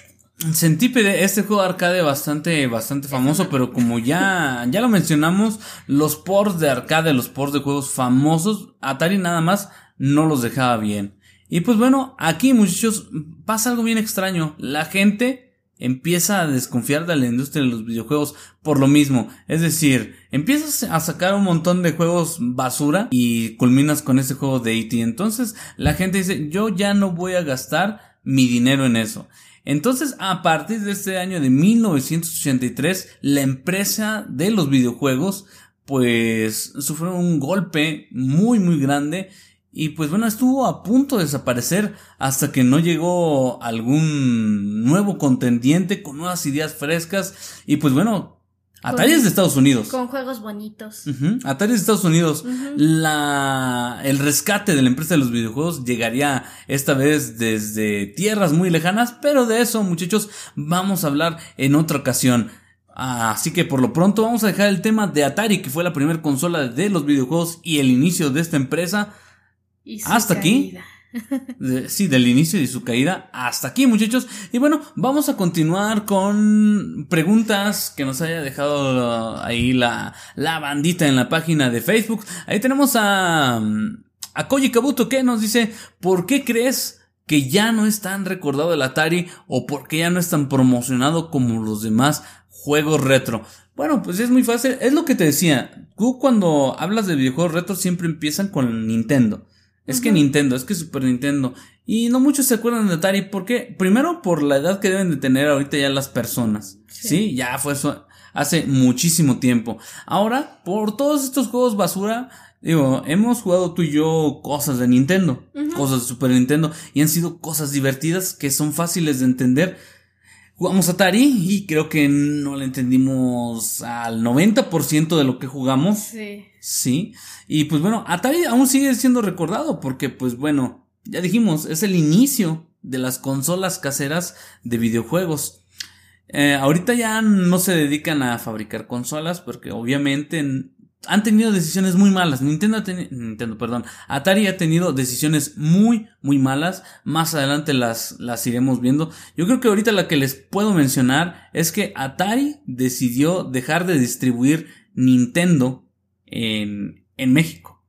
Centípede, este juego arcade bastante, bastante famoso, pero como ya, ya lo mencionamos, los ports de arcade, los ports de juegos famosos, Atari nada más no los dejaba bien. Y pues bueno, aquí muchachos, pasa algo bien extraño. La gente empieza a desconfiar de la industria de los videojuegos por lo mismo. Es decir, empiezas a sacar un montón de juegos basura y culminas con ese juego de E.T. Entonces la gente dice, yo ya no voy a gastar mi dinero en eso. Entonces, a partir de este año de 1983, la empresa de los videojuegos pues sufrió un golpe muy muy grande y pues bueno, estuvo a punto de desaparecer hasta que no llegó algún nuevo contendiente con nuevas ideas frescas. Y pues bueno, Atari es de Estados Unidos. Con juegos bonitos. Atari es de Estados Unidos. La, el rescate de la empresa de los videojuegos llegaría esta vez desde tierras muy lejanas, pero de eso, muchachos, vamos a hablar en otra ocasión. Así que por lo pronto vamos a dejar el tema de Atari, que fue la primera consola de los videojuegos y el inicio de esta empresa. Y su Hasta aquí. caída. Sí, del inicio de su caída hasta aquí, muchachos. Y bueno, vamos a continuar con preguntas que nos haya dejado ahí la, la bandita en la página de Facebook. Ahí tenemos a, a Koji Kabuto que nos dice, ¿por qué crees que ya no es tan recordado el Atari o por qué ya no es tan promocionado como los demás juegos retro? Bueno, pues es muy fácil. Es lo que te decía. Tú cuando hablas de videojuegos retro siempre empiezan con Nintendo. Es que. Nintendo, es que Super Nintendo. Y no muchos se acuerdan de Atari. ¿Por qué? Primero por la edad que deben de tener ahorita ya las personas. Sí, Sí. ya fue eso hace muchísimo tiempo. Ahora, por todos estos juegos basura, digo, hemos jugado tú y yo cosas de Nintendo, cosas de Super Nintendo, y han sido cosas divertidas que son fáciles de entender. Jugamos Atari y creo que no le entendimos al 90% de lo que jugamos. Sí. Sí, y pues bueno, Atari aún sigue siendo recordado porque pues bueno, ya dijimos, es el inicio de las consolas caseras de videojuegos. Eh, ahorita ya no se dedican a fabricar consolas porque obviamente han tenido decisiones muy malas. Nintendo, ha Nintendo, perdón, Atari ha tenido decisiones muy, muy malas. Más adelante las, las iremos viendo. Yo creo que ahorita la que les puedo mencionar es que Atari decidió dejar de distribuir Nintendo en, en México.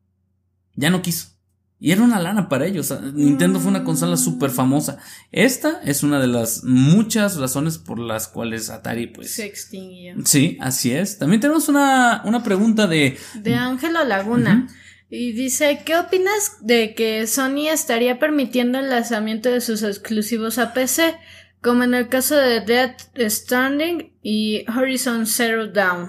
Ya no quiso. Y era una lana para ellos. Nintendo fue una consola súper famosa. Esta es una de las muchas razones por las cuales Atari, pues. Se extinguió. Sí, así es. También tenemos una, una pregunta de. De Ángelo Laguna. Y dice, ¿qué opinas de que Sony estaría permitiendo el lanzamiento de sus exclusivos a PC? Como en el caso de Dead Stranding y Horizon Zero Dawn.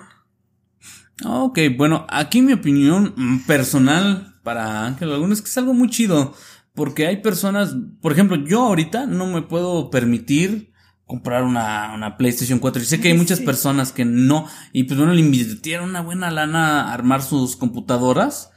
Ok, bueno, aquí mi opinión personal para Ángel Laguna es que es algo muy chido. Porque hay personas, por ejemplo, yo ahorita no me puedo permitir comprar una, una PlayStation 4. Y sé que hay muchas Sí. personas que no. Y pues bueno, le invirtieron una buena lana a armar sus computadoras.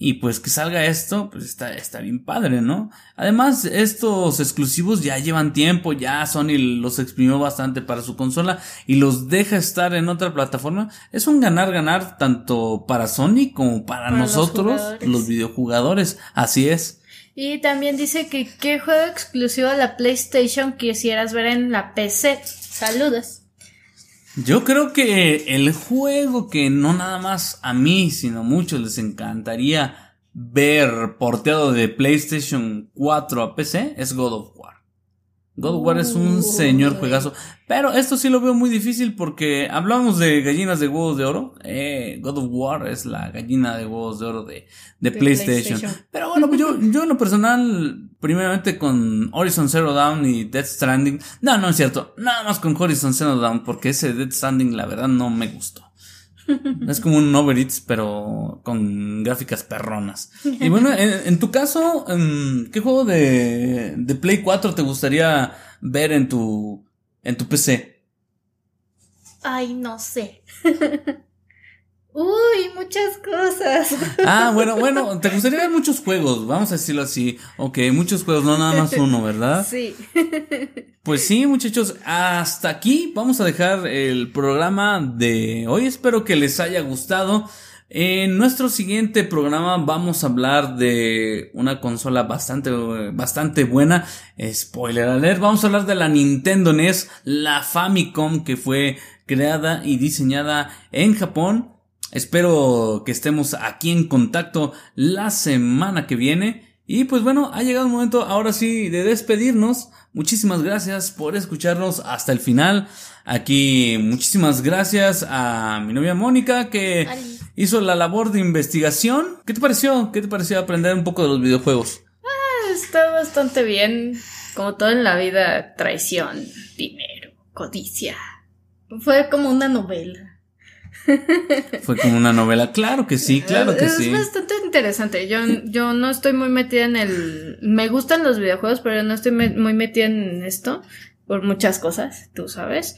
Y pues que salga esto, pues está, está bien padre, ¿no? Además, estos exclusivos ya llevan tiempo, ya Sony los exprimió bastante para su consola y los deja estar en otra plataforma. Es un ganar-ganar tanto para Sony como para, Para los nosotros, jugadores. los videojugadores. Así es. Y también dice que qué juego exclusivo de la PlayStation quisieras ver en la PC. Saludos. Yo creo que el juego que no nada más a mí, sino a muchos les encantaría ver porteado de PlayStation 4 a PC es God of War. God of War es un señor juegazo. Pero esto sí lo veo muy difícil porque hablamos de gallinas de huevos de oro. Eh, God of War es la gallina de huevos de oro de, de, De PlayStation. PlayStation. Pero bueno, pues yo, yo en lo personal, primeramente con Horizon Zero Dawn y Death Stranding. No, no es cierto. Nada más con Horizon Zero Dawn porque ese Death Stranding la verdad no me gustó. Es como un Uber Eats, pero con gráficas perronas. Y bueno, en, en tu caso, em, ¿qué juego de, de Play 4 te gustaría ver en tu, en tu PC? Ay, no sé. Uy, muchas cosas. Ah, bueno, bueno, te gustaría ver muchos juegos, vamos a decirlo así. Ok, muchos juegos, no nada más uno, ¿verdad? Sí. Pues sí, muchachos, hasta aquí vamos a dejar el programa de hoy. Espero que les haya gustado. En nuestro siguiente programa vamos a hablar de una consola bastante, bastante buena. Spoiler alert, vamos a hablar de la Nintendo NES, la Famicom que fue creada y diseñada en Japón. Espero que estemos aquí en contacto la semana que viene. Y pues bueno, ha llegado el momento ahora sí de despedirnos. Muchísimas gracias por escucharnos hasta el final. Aquí muchísimas gracias a mi novia Mónica que hizo la labor de investigación. ¿Qué te pareció? ¿Qué te pareció aprender un poco de los videojuegos? Está bastante bien. Como todo en la vida, traición, dinero, codicia. Fue como una novela. Fue como una novela. Claro que sí, claro que es sí. bastante interesante. Yo, yo no estoy muy metida en el... Me gustan los videojuegos, pero no estoy me- muy metida en esto. Por muchas cosas, tú sabes.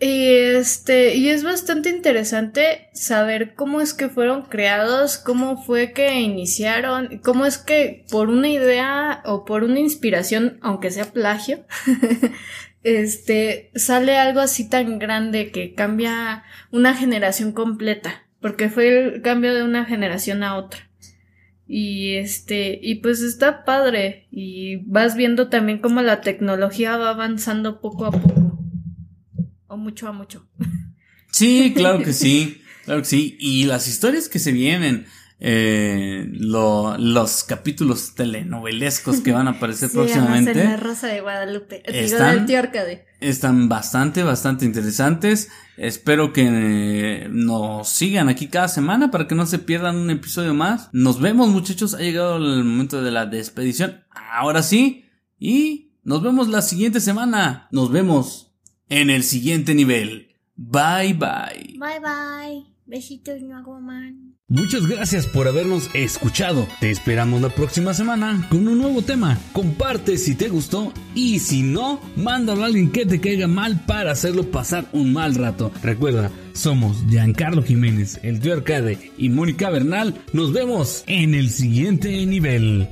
Y este, y es bastante interesante saber cómo es que fueron creados, cómo fue que iniciaron, cómo es que por una idea o por una inspiración, aunque sea plagio, este, sale algo así tan grande que cambia una generación completa, porque fue el cambio de una generación a otra. Y este, y pues está padre, y vas viendo también cómo la tecnología va avanzando poco a poco o mucho a mucho. Sí, claro que sí, claro que sí. Y las historias que se vienen, eh, los capítulos telenovelescos que van a aparecer próximamente. En la Rosa de Guadalupe, están, tío Arcade. están bastante, bastante interesantes. Espero que eh, nos sigan aquí cada semana para que no se pierdan un episodio más. Nos vemos muchachos, ha llegado el momento de la despedición. Ahora sí, y nos vemos la siguiente semana. Nos vemos en el siguiente nivel. Bye bye. Bye bye. Besitos, man. Muchas gracias por habernos escuchado. Te esperamos la próxima semana con un nuevo tema. Comparte si te gustó y si no, mándalo a alguien que te caiga mal para hacerlo pasar un mal rato. Recuerda, somos Giancarlo Jiménez, el tío Arcade y Mónica Bernal. Nos vemos en el siguiente nivel.